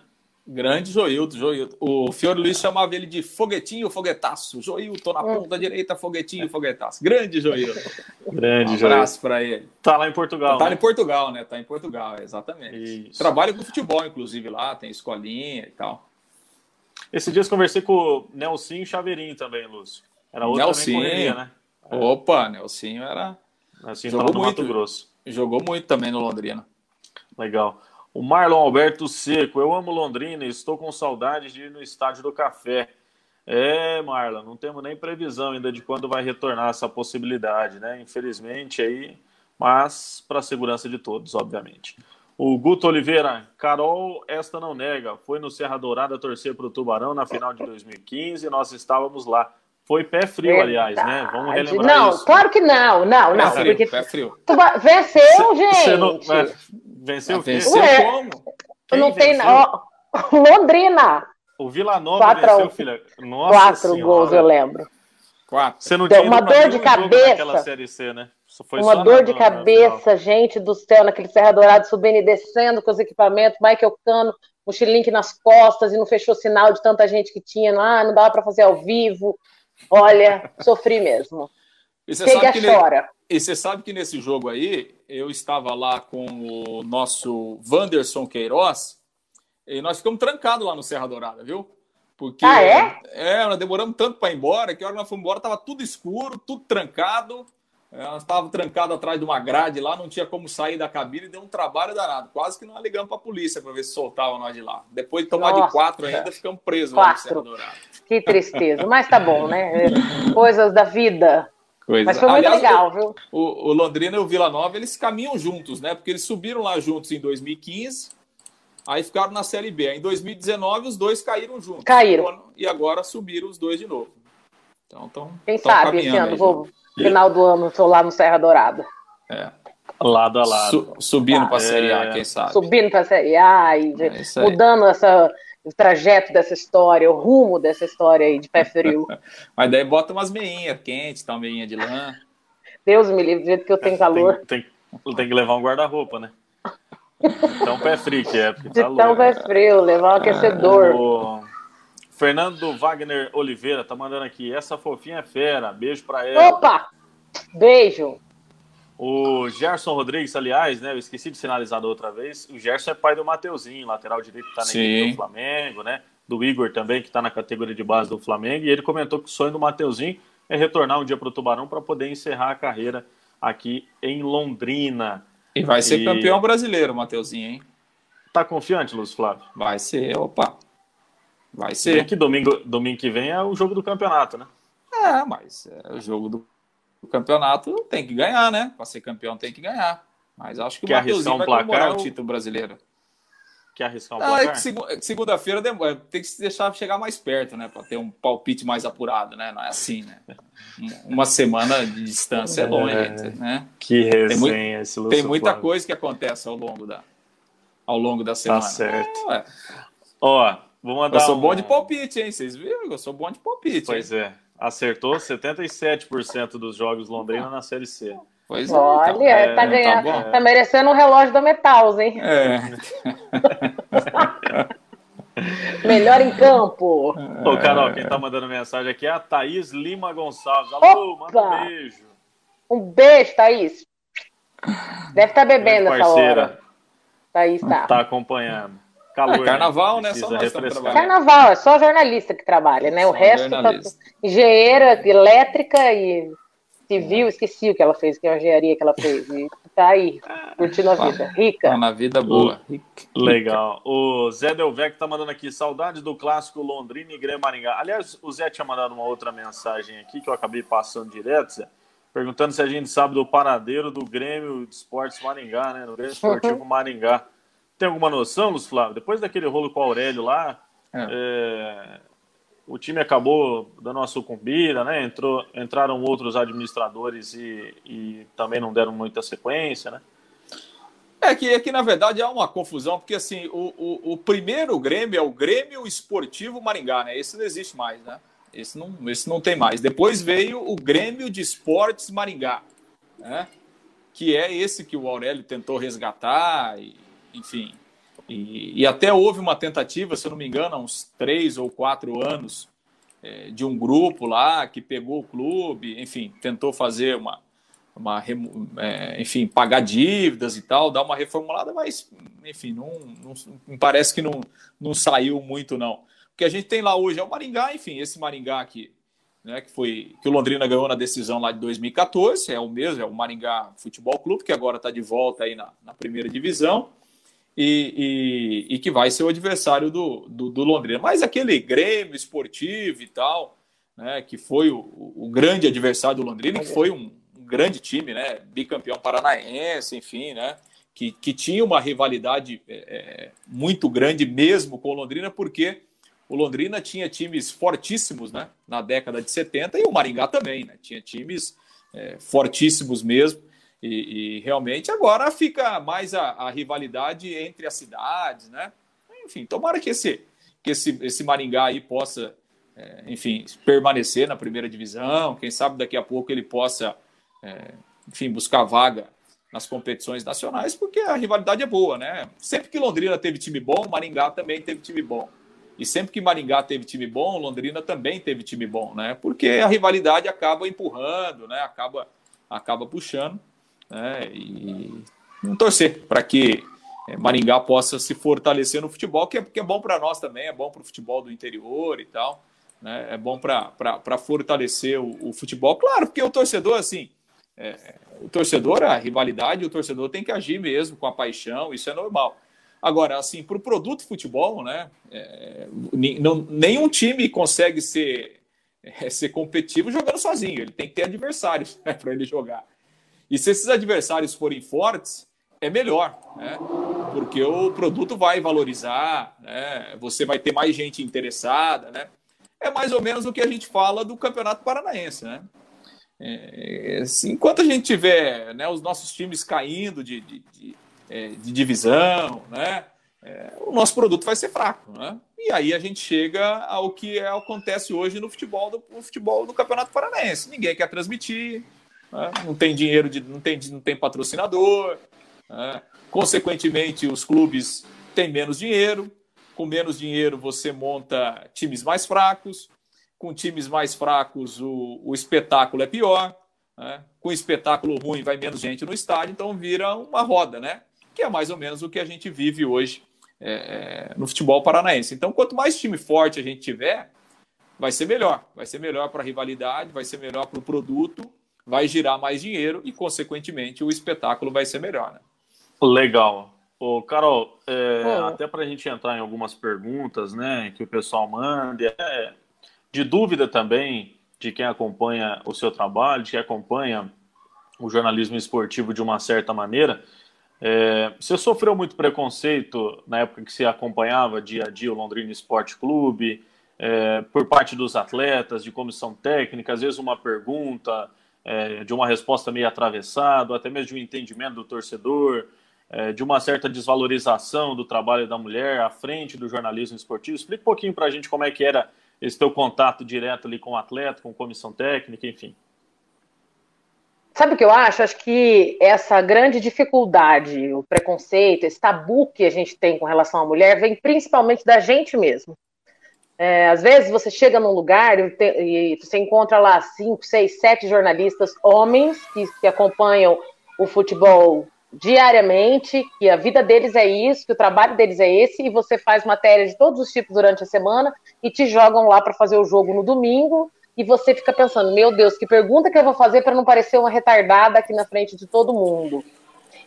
Grande Joilton, Joilton. O Fiore Luiz chamava ele de foguetinho foguetaço. Joilton na ponta direita, foguetinho foguetaço. Grande Joilton. Grande um abraço para ele. Tá lá em Portugal. Tá né? em Portugal, né? Tá em Portugal, exatamente. Isso. Trabalha com futebol, inclusive, lá, tem escolinha e tal. Esses dias conversei com o Nelsinho Chaveirinho também, Lúcio. Era outro Nelsinho. Correria, né? Opa, Nelsinho era. Nelsinho jogou muito, Mato Grosso. Jogou muito também no Londrina. Legal. O Marlon Alberto Seco, eu amo Londrina e estou com saudade de ir no Estádio do Café. É, Marlon, não temos nem previsão ainda de quando vai retornar essa possibilidade, né? Infelizmente aí, mas para a segurança de todos, obviamente. O Guto Oliveira, Carol, esta não nega, foi no Serra Dourada torcer para o Tubarão na final de 2015 e nós estávamos lá. Foi pé frio, Verdade. aliás, né? Vamos relembrar não, isso. Não, claro que não, não, não. Pé frio, porque... pé frio. Venceu, gente. Não... Venceu? Venceu Ué, como? Quem não tem. Ó, Londrina. O Vila Nova quatro, venceu, filha. Nossa quatro senhora. gols, eu lembro. Quatro. Você não tinha uma dor de cabeça. série C, né? uma dor de cabeça, gente do céu, naquele Serra Dourado subindo e descendo com os equipamentos, Michael Cano, mochilink nas costas e não fechou sinal de tanta gente que tinha lá, não dava para fazer ao vivo. Olha, sofri mesmo. E você Chega sabe que chora. E você sabe que nesse jogo aí, eu estava lá com o nosso Wanderson Queiroz. E nós ficamos trancados lá no Serra Dourada, viu? Porque ah, é? é, nós demoramos tanto para ir embora que a hora que nós fomos embora estava tudo escuro, tudo trancado. Nós estávamos trancados atrás de uma grade lá, não tinha como sair da cabine e deu um trabalho danado. Quase que nós ligamos para a polícia para ver se soltava nós de lá. Depois de tomar Nossa, de quatro ainda, ficamos presos quatro. lá no Serra Que tristeza. Mas tá bom, né? Coisas da vida. Coisa. Mas foi muito Aliás, legal, viu? O, o Londrina e o Vila Nova, eles caminham juntos, né? Porque eles subiram lá juntos em 2015, aí ficaram na Série B. Em 2019, os dois caíram juntos. Caíram. E agora subiram os dois de novo. Então, tão, Quem sabe esse ano, vou, final do ano, estou lá no Serra Dourada. É. Lado a lado. Su, subindo ah, para a Série A, é. quem sabe? Subindo para a Série A e é mudando essa o trajeto dessa história, o rumo dessa história aí de pé frio. Mas daí bota umas meinhas quentes, tá uma meinha de lã. Deus me livre, do jeito que eu tenho calor. Tem, tem, tem que levar um guarda-roupa, né? Então pé frio que é, porque tá Então pé frio, levar um aquecedor. O Fernando Wagner Oliveira tá mandando aqui, essa fofinha é fera, beijo pra ela. Opa! Beijo! O Gerson Rodrigues, aliás, né? Eu esqueci de sinalizar da outra vez. O Gerson é pai do Mateuzinho, lateral direito que tá na equipe do Flamengo, né? Do Igor também, que está na categoria de base do Flamengo. E ele comentou que o sonho do Mateuzinho é retornar um dia para o Tubarão para poder encerrar a carreira aqui em Londrina. E vai ser e... campeão brasileiro, Mateuzinho, hein? Tá confiante, Lúcio Flávio? Vai ser, opa. Vai ser. que domingo, domingo que vem é o jogo do campeonato, né? É, mas é o jogo do o campeonato tem que ganhar, né? Para ser campeão tem que ganhar. Mas acho que Quer o Mateuzinho um vai placar, comemorar o título brasileiro. Quer arriscar um ah, placar? É segunda-feira tem que se deixar chegar mais perto, né? Para ter um palpite mais apurado, né? Não é assim, né? Uma semana de distância é longe, é, né? Que resenha tem muito, esse Tem muita coisa que acontece ao longo da, ao longo da tá semana. Tá certo. É. Ó, vou mandar Eu sou um... bom de palpite, hein? Vocês viram? Eu sou bom de palpite. Pois hein? é acertou 77% dos jogos Londrina na Série C. Pois é, Olha, então, é, tá, ganhando, tá, tá, merecendo um relógio da Metals, hein? É. Melhor em campo. Ô, Carol, quem tá mandando mensagem aqui é a Thaís Lima Gonçalves. Alô, Opa! manda um beijo. Um beijo, Thaís. Deve estar tá bebendo essa hora. Thaís tá. Tá acompanhando. Calor, é, carnaval, né? Só nós Carnaval, é só jornalista que trabalha, né? Só o resto tá engenheira elétrica e civil, esqueci o que ela fez, que é a engenharia que ela fez. E tá aí, curtindo a vida. Rica. Tá na vida boa. Legal. O Zé Delvec tá mandando aqui, saudades do clássico Londrina e Grêmio Maringá. Aliás, o Zé tinha mandado uma outra mensagem aqui que eu acabei passando direto, Zé, perguntando se a gente sabe do paradeiro do Grêmio de Esportes Maringá, né? No Grêmio Esportivo Maringá. Tem alguma noção, Luz Flávio? Depois daquele rolo com o Aurélio lá, é. É, o time acabou dando uma sucumbida, né? Entrou, entraram outros administradores e, e também não deram muita sequência, né? É que, é que, na verdade, há uma confusão, porque assim, o, o, o, primeiro Grêmio é o Grêmio Esportivo Maringá, né? Esse não existe mais, né? Esse não, esse não tem mais. Depois veio o Grêmio de Esportes Maringá, né? Que é esse que o Aurélio tentou resgatar e, enfim. E, e, até houve uma tentativa, se eu não me engano, há uns três ou quatro anos, é, de um grupo lá que pegou o clube, enfim, tentou fazer uma, uma é, enfim, pagar dívidas e tal, dar uma reformulada, mas, enfim, não, não, parece que não, não saiu muito, não. O que a gente tem lá hoje é o Maringá, enfim, esse Maringá aqui, né, que foi que o Londrina ganhou na decisão lá de 2014, é o mesmo, é o Maringá Futebol Clube, que agora está de volta aí na, na primeira divisão e, e, e, que vai ser o adversário do, do, do, Londrina. Mas aquele Grêmio esportivo e tal, né, que foi o, o grande adversário do Londrina, que foi um, um, grande time, né, bicampeão paranaense, enfim, né, que, que tinha uma rivalidade é, é, muito grande mesmo com o Londrina, porque o Londrina tinha times fortíssimos né, na década de 70 e o Maringá também, né, tinha times é, fortíssimos mesmo. E, e realmente agora fica mais a, a, rivalidade entre as cidades, né? Enfim, tomara que esse, que esse, esse Maringá aí possa, é, enfim, permanecer na primeira divisão. Quem sabe daqui a pouco ele possa, é, enfim, buscar vaga nas competições nacionais, porque a rivalidade é boa, né? Sempre que Londrina teve time bom, Maringá também teve time bom. E sempre que Maringá teve time bom, Londrina também teve time bom, né? Porque a rivalidade acaba empurrando, né? Acaba, acaba puxando né? E não torcer para que é, Maringá possa se fortalecer no futebol, que é, que é bom para nós também, é bom para o futebol do interior e tal. Né? É bom para fortalecer o, o, futebol. Claro, porque o torcedor, assim, é, o torcedor, a rivalidade, o torcedor tem que agir mesmo com a paixão, isso é normal. Agora, assim, para o produto futebol, né? É, não, nenhum time consegue ser, é, ser competitivo jogando sozinho. Ele tem que ter adversários né, para ele jogar. E se esses adversários forem fortes, é melhor, né? Porque o produto vai valorizar, né? Você vai ter mais gente interessada, né? É mais ou menos o que a gente fala do Campeonato Paranaense, né? É, assim, enquanto a gente tiver né, os nossos times caindo de, de, de, é, de divisão, né? É, o nosso produto vai ser fraco, né? E aí a gente chega ao que acontece hoje no futebol do no futebol do Campeonato Paranaense. Ninguém quer transmitir, né? não tem dinheiro de, não tem, não tem patrocinador, né? consequentemente os clubes têm menos dinheiro. Com menos dinheiro você monta times mais fracos. Com times mais fracos o, o espetáculo é pior. Né? Com espetáculo ruim vai menos gente no estádio, então vira uma roda, né? Que é mais ou menos o que a gente vive hoje é, é no futebol paranaense. Então, quanto mais time forte a gente tiver, vai ser melhor. Vai ser melhor para a rivalidade, vai ser melhor para o produto vai girar mais dinheiro e, consequentemente, o espetáculo vai ser melhor. Né? Legal. Ô, Carol, é, até para a gente entrar em algumas perguntas né, que o pessoal manda, é, de dúvida também de quem acompanha o seu trabalho, de quem acompanha o jornalismo esportivo de uma certa maneira. É, você sofreu muito preconceito na época que você acompanhava dia a dia o Londrina Esporte Clube, é, por parte dos atletas, de comissão técnica, às vezes uma pergunta, é, de uma resposta meio atravessada, até mesmo de um entendimento do torcedor, é, de uma certa desvalorização do trabalho da mulher à frente do jornalismo esportivo. Explica um pouquinho para a gente como é que era esse teu contato direto ali com o atleta, com comissão técnica, enfim. Sabe o que eu acho? Acho que essa grande dificuldade, o preconceito, esse tabu que a gente tem com relação à mulher, vem principalmente da gente mesmo. É, às vezes você chega num lugar e, te, e, você encontra lá cinco, seis, sete jornalistas homens que, que acompanham o futebol diariamente, que a vida deles é isso, que o trabalho deles é esse, e você faz matéria de todos os tipos durante a semana e te jogam lá para fazer o jogo no domingo, e você fica pensando, meu Deus, que pergunta que eu vou fazer para não parecer uma retardada aqui na frente de todo mundo.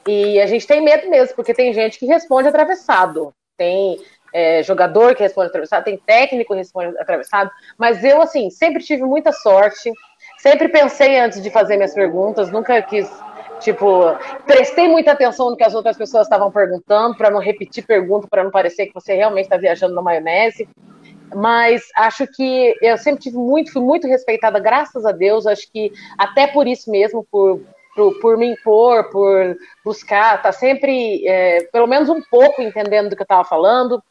E a gente tem medo mesmo, porque tem gente que responde atravessado. Tem é, jogador que responde atravessado, tem técnico que responde atravessado, mas eu, assim, sempre tive muita sorte, sempre pensei antes de fazer minhas perguntas, nunca quis, tipo, prestei muita atenção no que as outras pessoas estavam perguntando, para não repetir pergunta, para não parecer que você realmente está viajando na maionese, mas acho que eu sempre tive muito, fui muito respeitada, graças a Deus, acho que até por isso mesmo, por por, por me impor, por buscar, tá sempre, é, pelo menos um pouco entendendo do que eu estava falando,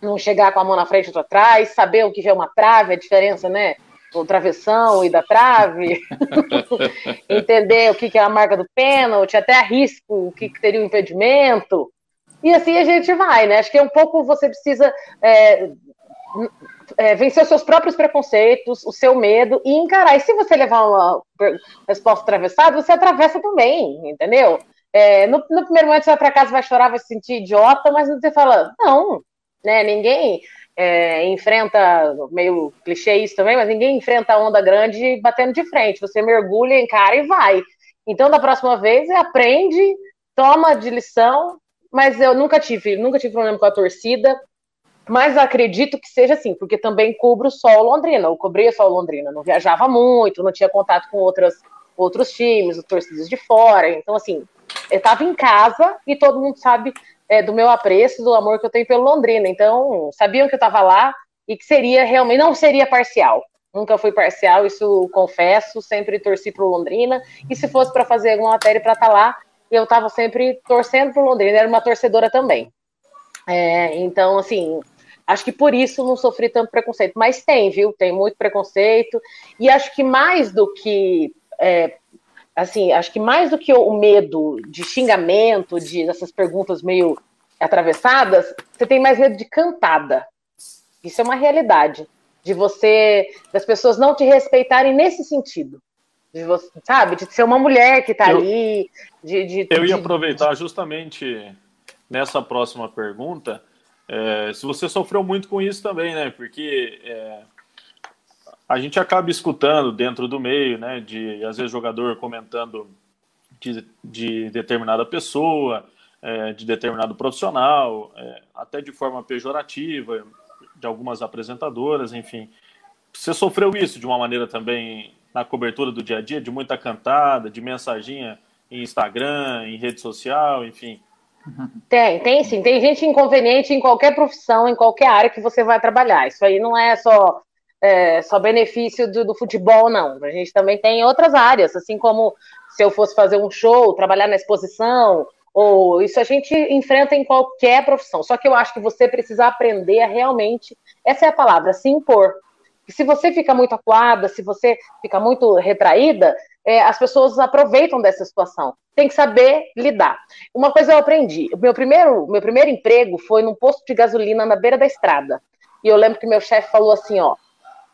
não chegar com a mão na frente ou atrás, saber o que é uma trave, a diferença, né? O travessão e da trave, entender o que é a marca do pênalti, até arrisco o que teria o impedimento. E assim a gente vai, né? Acho que é um pouco você precisa é, é, vencer os seus próprios preconceitos, o seu medo e encarar. E se você levar uma resposta atravessada, você atravessa também, entendeu? É, no, no, primeiro momento você vai para casa, vai chorar, vai se sentir idiota, mas você fala, não, né? Ninguém é, enfrenta, meio clichê isso também, mas ninguém enfrenta a onda grande batendo de frente. Você mergulha, encara e vai. Então, da próxima vez, aprende, toma de lição, mas eu nunca tive, nunca tive problema com a torcida, mas acredito que seja assim, porque também cubro só o Londrina, eu cobria só o Londrina, não viajava muito, não tinha contato com outras, outros times, os torcidos de fora, então assim, eu estava em casa e todo mundo sabe é, do meu apreço, do amor que eu tenho pelo Londrina. Então, sabiam que eu estava lá e que seria realmente, não seria parcial. Nunca fui parcial, isso confesso, sempre torci para o Londrina. E se fosse para fazer alguma matéria para estar tá lá, eu estava sempre torcendo para o Londrina, era uma torcedora também. É, então, assim, acho que por isso não sofri tanto preconceito. Mas tem, viu? Tem muito preconceito. E acho que mais do que é, assim, acho que mais do que o medo de xingamento, de essas perguntas meio atravessadas, você tem mais medo de cantada. Isso é uma realidade. De você, das pessoas não te respeitarem nesse sentido. De você, sabe, de ser uma mulher que está ali. De, de, eu ia aproveitar justamente nessa próxima pergunta é, se você sofreu muito com isso também, né? Porque é, a gente acaba escutando dentro do meio, né? De às vezes jogador comentando de, de determinada pessoa, é, de determinado profissional, é, até de forma pejorativa, de algumas apresentadoras, enfim. Você sofreu isso de uma maneira também na cobertura do dia a dia, de muita cantada, de mensaginha em Instagram, em rede social, enfim. Tem, tem sim. Tem gente inconveniente em qualquer profissão, em qualquer área que você vai trabalhar. Isso aí não é só, é, só benefício do, do, futebol, não. A gente também tem outras áreas, assim como se eu fosse fazer um show, trabalhar na exposição, ou isso a gente enfrenta em qualquer profissão. Só que eu acho que você precisa aprender a realmente, essa é a palavra, se impor. E se você fica muito acuada, se você fica muito retraída, é, as pessoas aproveitam dessa situação. Tem que saber lidar. Uma coisa eu aprendi: o meu primeiro, meu primeiro emprego foi num posto de gasolina na beira da estrada. E eu lembro que meu chefe falou assim: ó,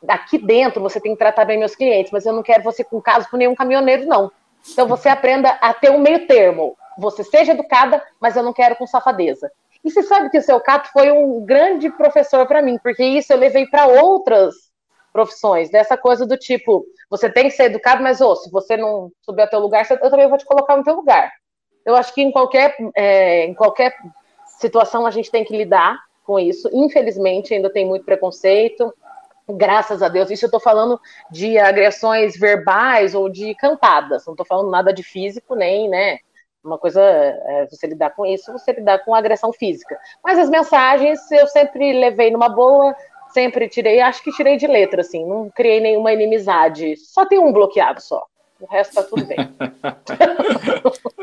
aqui dentro você tem que tratar bem meus clientes, mas eu não quero você com caso com nenhum caminhoneiro, não. Então você aprenda a ter um meio termo. Você seja educada, mas eu não quero com safadeza. E você sabe que o seu Cato foi um grande professor para mim, porque isso eu levei para outras profissões, dessa coisa do tipo, você tem que ser educado, mas oh, se você não subir ao teu lugar, eu também vou te colocar no teu lugar. Eu acho que em qualquer, é, em qualquer situação a gente tem que lidar com isso. Infelizmente, ainda tem muito preconceito. Graças a Deus, isso eu estou falando de agressões verbais ou de cantadas, não estou falando nada de físico, nem, né? Uma coisa é você lidar com isso, você lidar com agressão física. Mas as mensagens eu sempre levei numa boa, sempre tirei, acho que tirei de letra, assim, não criei nenhuma inimizade. Só tem um bloqueado só. O resto tá tudo bem.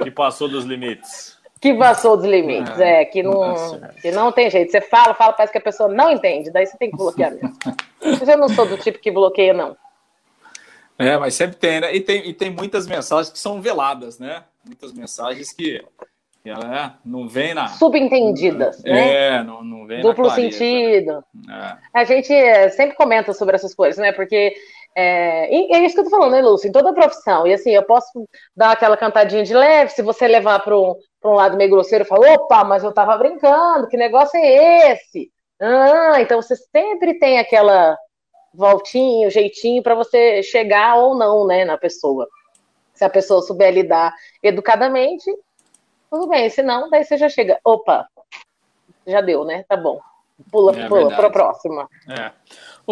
que passou dos limites. Que passou dos limites, é, é que, não, que não tem jeito. Você fala, fala, parece que a pessoa não entende, daí você tem que bloquear mesmo. Eu não sou do tipo que bloqueia, não. É, mas sempre tem, né? E tem, e tem muitas mensagens que são veladas, né? Muitas mensagens que que ela é, não vem na. Subentendidas, é, né? É, não, não vem Duplo sentido. É. A gente é, sempre comenta sobre essas coisas, né? Porque é, é isso que eu tô falando, né, Lúcio? Em toda profissão. E assim, eu posso dar aquela cantadinha de leve, se você levar para um, um lado meio grosseiro falar, opa, mas eu tava brincando, que negócio é esse? Ah, então você sempre tem aquela voltinha, jeitinho para você chegar ou não, né, na pessoa. Se a pessoa souber lidar educadamente, tudo bem, se não, daí você já chega, opa, já deu, né? Tá bom. Pula, é pula para a próxima. É.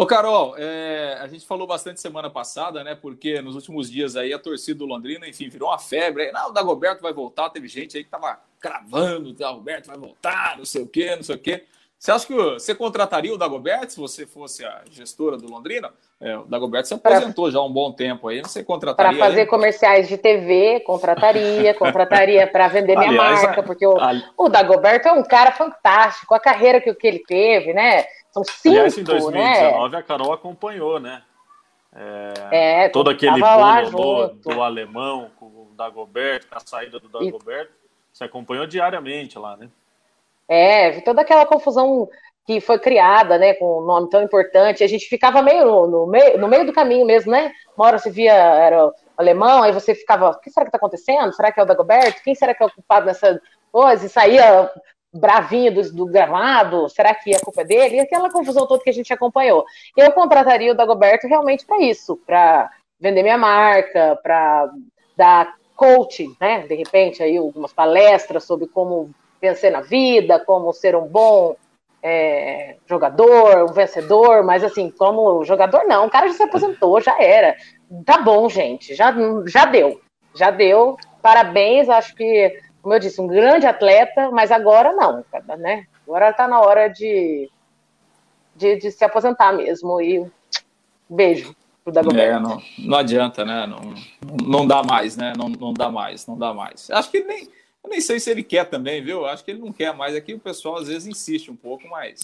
Ô, Carol, é, a gente falou bastante semana passada, né? Porque nos últimos dias aí a torcida do Londrina, enfim, virou uma febre. Aí, não, o Dagoberto vai voltar. Teve gente aí que tava cravando, o Dagoberto vai voltar, não sei o quê, não sei o quê. Você acha que você contrataria o Dagoberto se você fosse a gestora do Londrina? É, o Dagoberto se aposentou pra, já há um bom tempo aí, você contrataria? Para fazer ele? comerciais de TV, contrataria, contrataria para vender minha Aliás, marca, porque o, a... o Dagoberto é um cara fantástico, a carreira que, que ele teve, né? São cinco, Aliás, em 2019 né? a Carol acompanhou, né? É, é, todo aquele bolo do, do, alemão com o Dagoberto, a saída do Dagoberto, e... você acompanhou diariamente lá, né? É, toda aquela confusão que foi criada, né, com um nome tão importante, a gente ficava meio no, no, meio, no meio do caminho mesmo, né? Uma hora você via, era alemão, aí você ficava, o que será que está acontecendo? Será que é o Dagoberto? Quem será que é o culpado nessa coisa? E saía bravinho do, do gramado, será que a culpa é dele? E aquela confusão toda que a gente acompanhou. Eu contrataria o Dagoberto realmente para isso, para vender minha marca, para dar coaching, né? De repente, aí algumas palestras sobre como vencer na vida, como ser um bom é, jogador, um vencedor, mas assim, como jogador não, o cara já se aposentou, já era. Tá bom, gente, já, já deu, já deu. Parabéns, acho que, como eu disse, um grande atleta, mas agora não, né? Agora tá na hora de, de, de se aposentar mesmo. E beijo pro Dagoberto. É, não, não adianta, né? Não, não dá mais, né? Não, não dá mais, não dá mais. Acho que nem eu nem sei se ele quer também, viu? Acho que ele não quer mais. Aqui o pessoal às vezes insiste um pouco, mas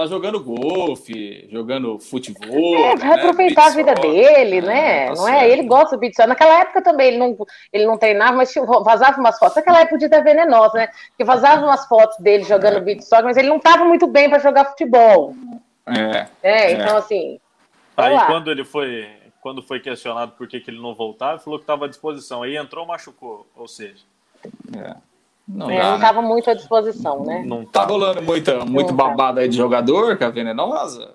tá jogando golfe, jogando futebol. É, vai né? aproveitar a vida dele, é, né? Tá não é? certo. é? Ele gosta do beat Naquela época também ele não, ele não treinava, mas vazava umas fotos. Naquela época podia estar venenosa, né? Porque vazava umas fotos dele jogando é. beat soccer, mas ele não estava muito bem para jogar futebol. É. É, então assim. Aí lá. quando ele foi, quando foi questionado por que, que ele não voltava, ele falou que estava à disposição. Aí entrou, machucou, ou seja. É. Não é, estava né? muito à disposição, né? Não tá rolando muita, muito babado aí de jogador, que é venenosa?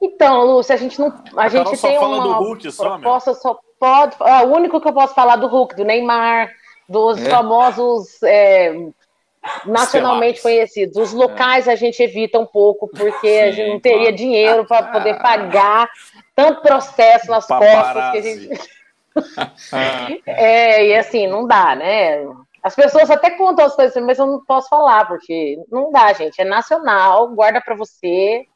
Então, Lúcia, a gente não. A, a gente tem uma Hulk, proposta, só, só pode. É, o único que eu posso falar do Hulk, do Neymar, dos é. famosos é, nacionalmente conhecidos. Os locais a gente evita um pouco, porque Sim, a gente não teria claro. dinheiro para poder pagar tanto processo nas costas que a gente. é, e assim, não dá, né? As pessoas até contam as coisas, mas eu não posso falar, porque não dá, gente. É nacional, guarda para você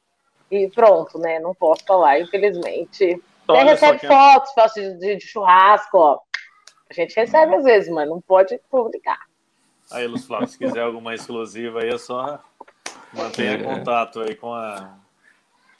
e pronto, né? Não posso falar, infelizmente. Até recebe que... fotos, fotos de, de, churrasco, ó. A gente recebe às vezes, mas não pode publicar. Aí, Luz Flávio, se quiser alguma exclusiva aí, é só mantenha é. contato aí com a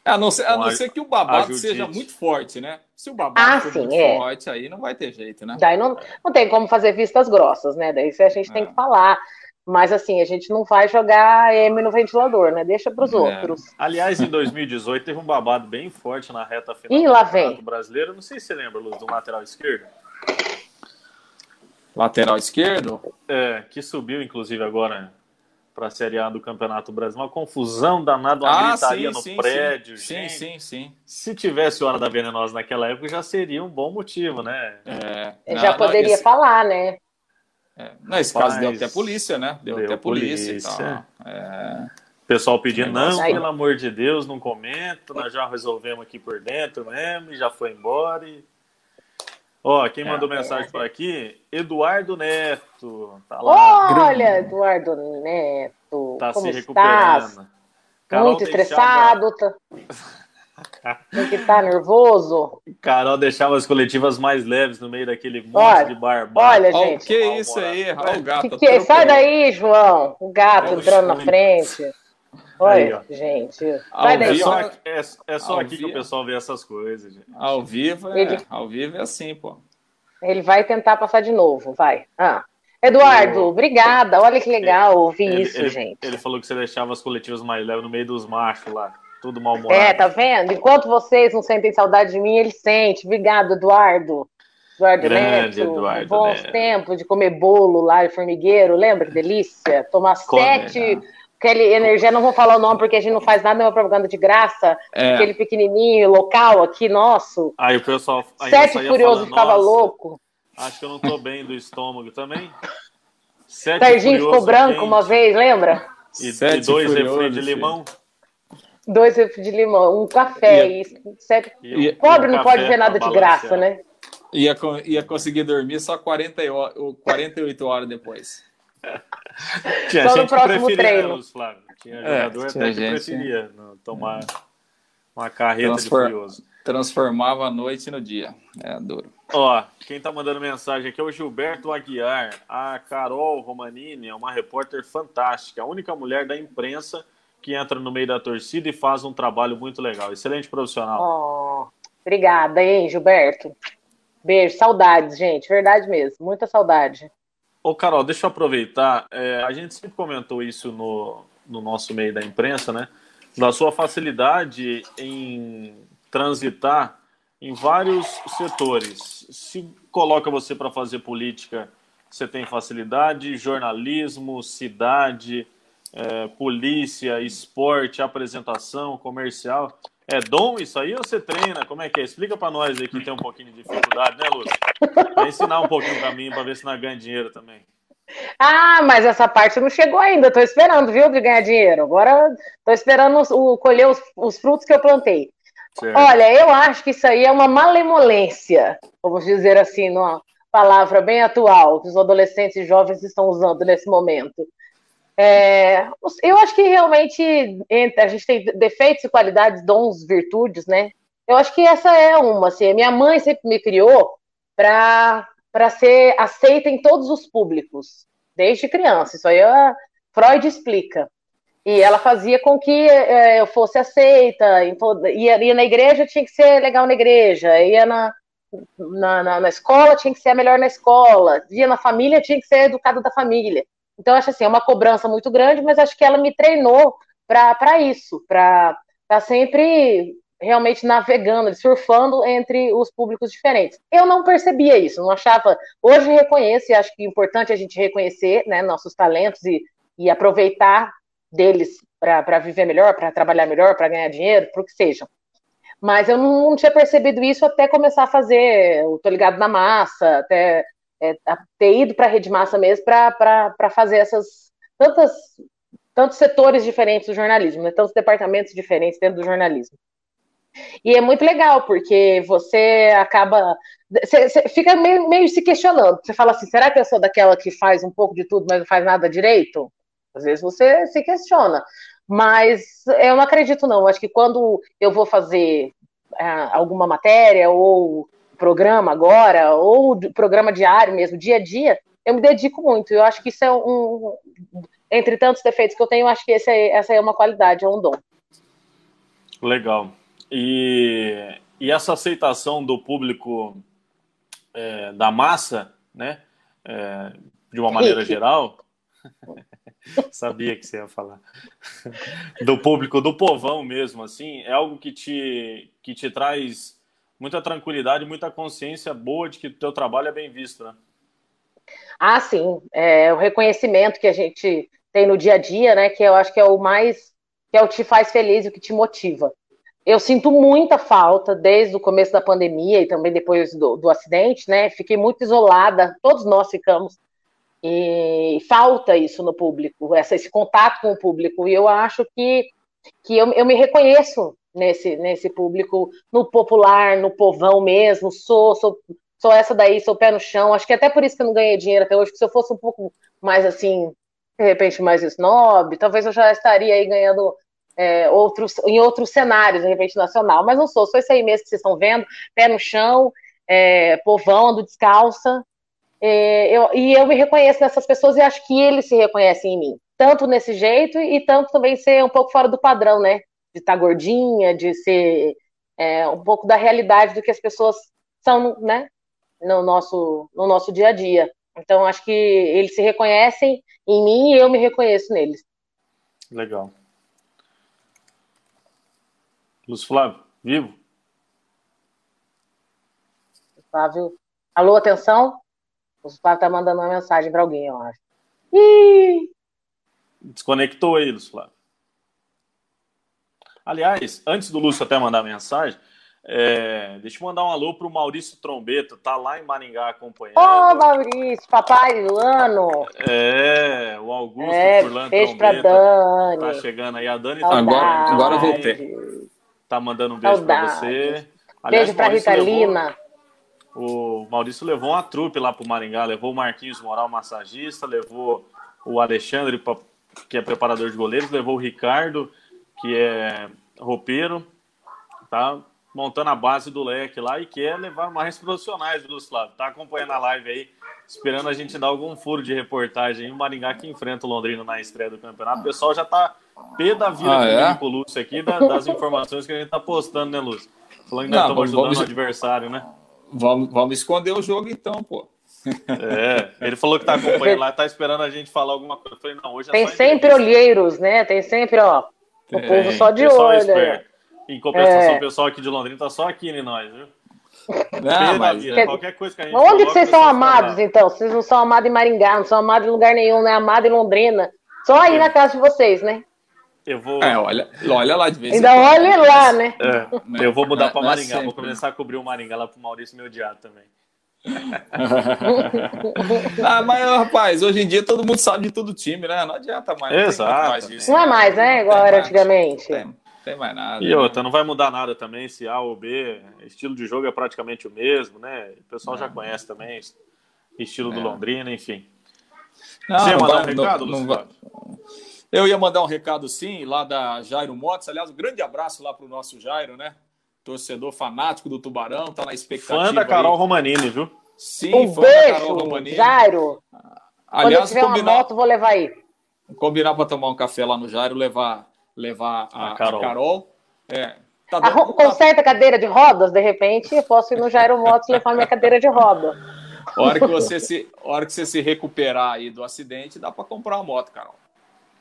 a não ser, a não ser que o babado seja muito forte, né? Se o babado ah, for sim, muito é. forte, aí não vai ter jeito, né? Daí não, não tem como fazer vistas grossas, né? Daí a gente é. tem que falar. Mas assim, a gente não vai jogar M no ventilador, né? Deixa para os é. outros. Aliás, em 2018 teve um babado bem forte na reta final Ih, lá do vem. brasileiro. Não sei se você lembra, Luz, do lateral esquerdo. Lateral esquerdo? É, que subiu, inclusive, agora para a Série A do Campeonato Brasileiro. Uma confusão danada, uma ah, gritaria sim, no sim, prédio. Sim, sim, sim. Se tivesse Hora da Venenosa naquela época, já seria um bom motivo, né? É, já não, poderia esse... falar, né? É, nesse Rapaz, caso deu até polícia, né? Deu, deu até polícia, polícia. É. Pessoal pedindo, não, pelo amor de Deus, não comenta, nós já resolvemos aqui por dentro mesmo, já foi embora. E... Ó, quem é, mandou é, mensagem é. por aqui? Eduardo Neto. Tá lá. Olha, Eduardo Neto. Tá se recuperando. Muito estressado. Tá... Tem que estar tá nervoso. Carol deixava as coletivas mais leves no meio daquele monte olha, de barba. Olha, gente. O que é isso aí? Olha o gato. Que que é? Sai daí, João. O gato entrando na frente. Olha, aí, gente. Vai. É só, é, é só aqui vivo. que o pessoal vê essas coisas. Gente. Ao vivo é, Ele... ao vivo é assim, pô. Ele vai tentar passar de novo, vai. Ah. Eduardo, eu... obrigada. Olha que legal ouvir ele, isso, ele, gente. Ele falou que você deixava as coletivas mais leves no meio dos machos lá. Tudo mal-humorado. É, tá vendo? Enquanto vocês não sentem saudade de mim, ele sente. Obrigado, Eduardo. Eduardo Grande Neto. Eduardo bons Neto. tempos de comer bolo lá de formigueiro. Lembra que delícia? Tomar Come, sete... Né? Aquele energia, não vou falar o nome porque a gente não faz nada, é uma propaganda de graça, é. aquele pequenininho, local aqui, nosso. Aí o pessoal. Aí Sete Furioso ficava louco. Acho que eu não tô bem do estômago também. Sete Serginho ficou branco uma vez, lembra? E, Sete e dois refri de limão. Dois refri de limão, um café. E, e, sete... e Pobre não pode ver nada de graça, né? Ia, ia conseguir dormir só 40, 48 horas depois. Tinha Só gente no próximo que treino. Flávio. Tinha é, jogador tinha até gente, que preferia tomar uma carreta Transfor... de furioso. Transformava a noite no dia. É duro. Ó, quem tá mandando mensagem aqui é o Gilberto Aguiar. A Carol Romanini é uma repórter fantástica, a única mulher da imprensa que entra no meio da torcida e faz um trabalho muito legal. Excelente profissional. Oh, obrigada, hein, Gilberto. Beijo, saudades, gente, verdade mesmo, muita saudade. Ô, Carol, deixa eu aproveitar. É, a gente sempre comentou isso no, no nosso meio da imprensa, né? Da sua facilidade em transitar em vários setores. Se coloca você para fazer política, você tem facilidade, jornalismo, cidade, é, polícia, esporte, apresentação, comercial. É dom isso aí ou você treina? Como é que é? Explica para nós aí que tem um pouquinho de dificuldade, né, Lúcio? Vai ensinar um pouquinho para mim para ver se nós ganha dinheiro também. Ah, mas essa parte não chegou ainda. Estou esperando, viu, de ganhar dinheiro. Agora estou esperando o, colher os, os, frutos que eu plantei. Certo. Olha, eu acho que isso aí é uma malemolência, vamos dizer assim, numa palavra bem atual, que os adolescentes e jovens estão usando nesse momento. É, eu acho que realmente a gente tem defeitos e qualidades, dons, virtudes, né? Eu acho que essa é uma. Assim, minha mãe sempre me criou para ser aceita em todos os públicos, desde criança. Isso aí a Freud explica. E ela fazia com que é, eu fosse aceita. Em toda, ia, ia na igreja, tinha que ser legal na igreja. Ia na, na, na, na escola, tinha que ser a melhor na escola. Ia na família, tinha que ser educado da família. Então, acho assim, é uma cobrança muito grande, mas acho que ela me treinou para isso, para sempre realmente navegando, surfando entre os públicos diferentes. Eu não percebia isso, não achava. Hoje reconheço e acho que é importante a gente reconhecer né, nossos talentos e, e aproveitar deles para viver melhor, para trabalhar melhor, para ganhar dinheiro, para o que seja. Mas eu não, não, tinha percebido isso até começar a fazer o Tô Ligado na Massa, até é, ter ido para a Rede Massa mesmo para fazer essas tantas tantos setores diferentes do jornalismo, né? tantos departamentos diferentes dentro do jornalismo. E é muito legal, porque você acaba. Você, você fica meio, meio, se questionando. Você fala assim: será que eu sou daquela que faz um pouco de tudo, mas não faz nada direito? Às vezes você se questiona. Mas eu não acredito, não. Acho que quando eu vou fazer é, alguma matéria, ou programa agora, ou programa diário mesmo, dia a dia, eu me dedico muito. Eu acho que isso é um. Entre tantos defeitos que eu tenho, eu acho que é, essa é uma qualidade, é um dom. Legal. E, e essa aceitação do público é, da massa, né? É, de uma maneira geral. Sabia que você ia falar. Do público, do povão mesmo, assim, é algo que te, que te traz muita tranquilidade, muita consciência boa de que o teu trabalho é bem visto, né? Ah, sim. É, o reconhecimento que a gente tem no dia a dia, né? Que eu acho que é o mais, que é o que te faz feliz e o que te motiva. Eu sinto muita falta desde o começo da pandemia e também depois do, do acidente, né? Fiquei muito isolada, todos nós ficamos. E falta isso no público, essa, esse contato com o público. E eu acho que, que eu, eu me reconheço nesse, nesse público, no popular, no povão mesmo. Sou, sou, sou essa daí, sou pé no chão. Acho que até por isso que eu não ganhei dinheiro até hoje, porque se eu fosse um pouco mais assim, de repente mais snob, talvez eu já estaria aí ganhando é, outros, em outros cenários, de repente nacional. Mas não sou, sou esse aí mesmo que vocês estão vendo, pé no chão, é, povão, ando descalça. É, eu, e eu me reconheço nessas pessoas e acho que eles se reconhecem em mim. Tanto nesse jeito e tanto também ser um pouco fora do padrão, né? De estar tá gordinha, de ser é, um pouco da realidade do que as pessoas são, né? No nosso, no nosso dia a dia. Então, acho que eles se reconhecem em mim e eu me reconheço neles. Legal. Lúcio Flávio, vivo? Flávio. Alô, atenção? O Flávio tá mandando uma mensagem para alguém, eu acho. Ih! Desconectou aí, Lúcio Flávio. Aliás, antes do Lúcio até mandar mensagem, é, deixa eu mandar um alô pro Maurício Trombeto, tá lá em Maringá acompanhando. Ô, oh, Maurício, papai do ano. É, o Augusto é, Furlan beijo Trombeta. Pra Dani. Tá chegando aí, a Dani tá agora, agora voltei. Tá mandando um beijo para você. Aliás, beijo para Rita levou, Lima. O Maurício levou uma trupe lá pro Maringá, levou o Marquinhos Moral, massagista, levou o Alexandre, que é preparador de goleiros, levou o Ricardo, que é roupeiro, tá? montando a base do leque lá e quer levar mais profissionais, do Flávio. Tá acompanhando a live aí, esperando a gente dar algum furo de reportagem. O Maringá que enfrenta o Londrina na estreia do campeonato. O pessoal já tá pé da vida ah, é? com o Lúcio aqui, das informações que a gente tá postando, né, Lúcio? Falando que nós estamos ajudando vamos... o adversário, né? Vamos, vamos esconder o jogo então, pô. É, ele falou que tá acompanhando lá, tá esperando a gente falar alguma coisa. Eu falei, não, hoje é Tem sempre olheiros, né? Tem sempre, ó, o é, povo só de olho. É em compensação, é. o pessoal aqui de Londrina tá só aqui em nós, viu? Não, mas... Qualquer coisa que a gente Onde que vocês são amados, então? Vocês não são amados em Maringá, não são amados em lugar nenhum, né? Amados em Londrina. Só aí é. na casa de vocês, né? Eu vou. É, olha, olha lá de vez Ainda olha lá, né? É, eu vou mudar para Maringá, vou começar a cobrir o Maringá lá pro Maurício me odiar também. Ah, mas, rapaz, hoje em dia todo mundo sabe de todo time, né? Não adianta mais. Exato. Mais disso, não é mais, né? Igual era antigamente. Tem tem mais nada. E né? outra, não vai mudar nada também se A ou B, estilo de jogo é praticamente o mesmo, né? O pessoal já conhece também, estilo do é. Londrina, enfim. Não, Você ia mandar vai, um recado, não, não Eu ia mandar um recado sim, lá da Jairo Motos. Aliás, um grande abraço lá para o nosso Jairo, né? Torcedor fanático do Tubarão, tá na expectativa. Fã da Carol aí. Romanini, viu? Sim, um fã beijo, da Carol Romanini. Jairo. Aliás, Quando eu tiver combinar, uma moto, vou levar aí. Combinar para tomar um café lá no Jairo, levar levar a, a Carol. A Carol. É, tá a, conserta a cadeira de rodas, de repente, eu posso ir no Jairo Motos levar minha cadeira de roda. A hora que você se, hora que você se recuperar aí do acidente, dá para comprar uma moto, Carol.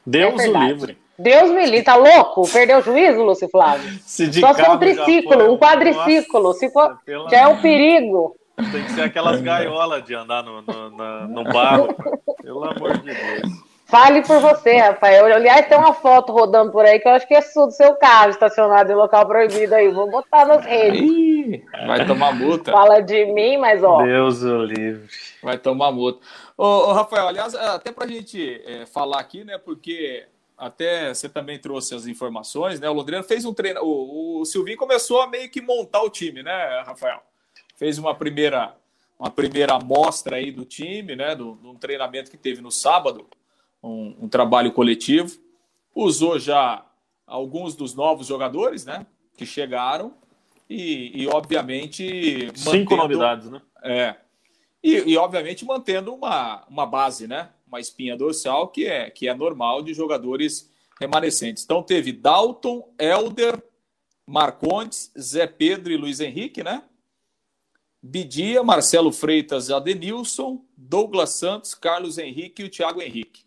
Deus é o livre. Deus me livre, tá louco? Perdeu o juízo, Lúcio Flávio? Se de Só se for um triciclo, um quadriciclo. Nossa, se for, pela... já é um perigo. Tem que ser aquelas gaiolas de andar no, no, no, no barro. Pelo amor de Deus. Fale por você, Rafael. Aliás, tem uma foto rodando por aí que eu acho que é do seu carro estacionado em local proibido aí. Vou botar nas redes. Ih, vai tomar multa. Fala de mim, mas ó. Deus o livre. Vai tomar multa. Ô, ô Rafael, aliás, até pra gente é, falar aqui, né, porque até você também trouxe as informações, né? O Londrina fez um treino. O, o Silvinho começou a meio que montar o time, né, Rafael? Fez uma primeira, uma primeira amostra aí do time, né? Do, do treinamento que teve no sábado um, um trabalho coletivo. Usou já alguns dos novos jogadores, né? Que chegaram e, e obviamente. Cinco mantendo, novidades, né? É. E, e, obviamente mantendo uma, uma base, né? Uma espinha dorsal que é, que é normal de jogadores remanescentes. Então teve Dalton, Elder, Marcondes, Zé Pedro e Luiz Henrique, né? Bidia, Marcelo Freitas, Adenilson, Douglas Santos, Carlos Henrique e o Thiago Henrique.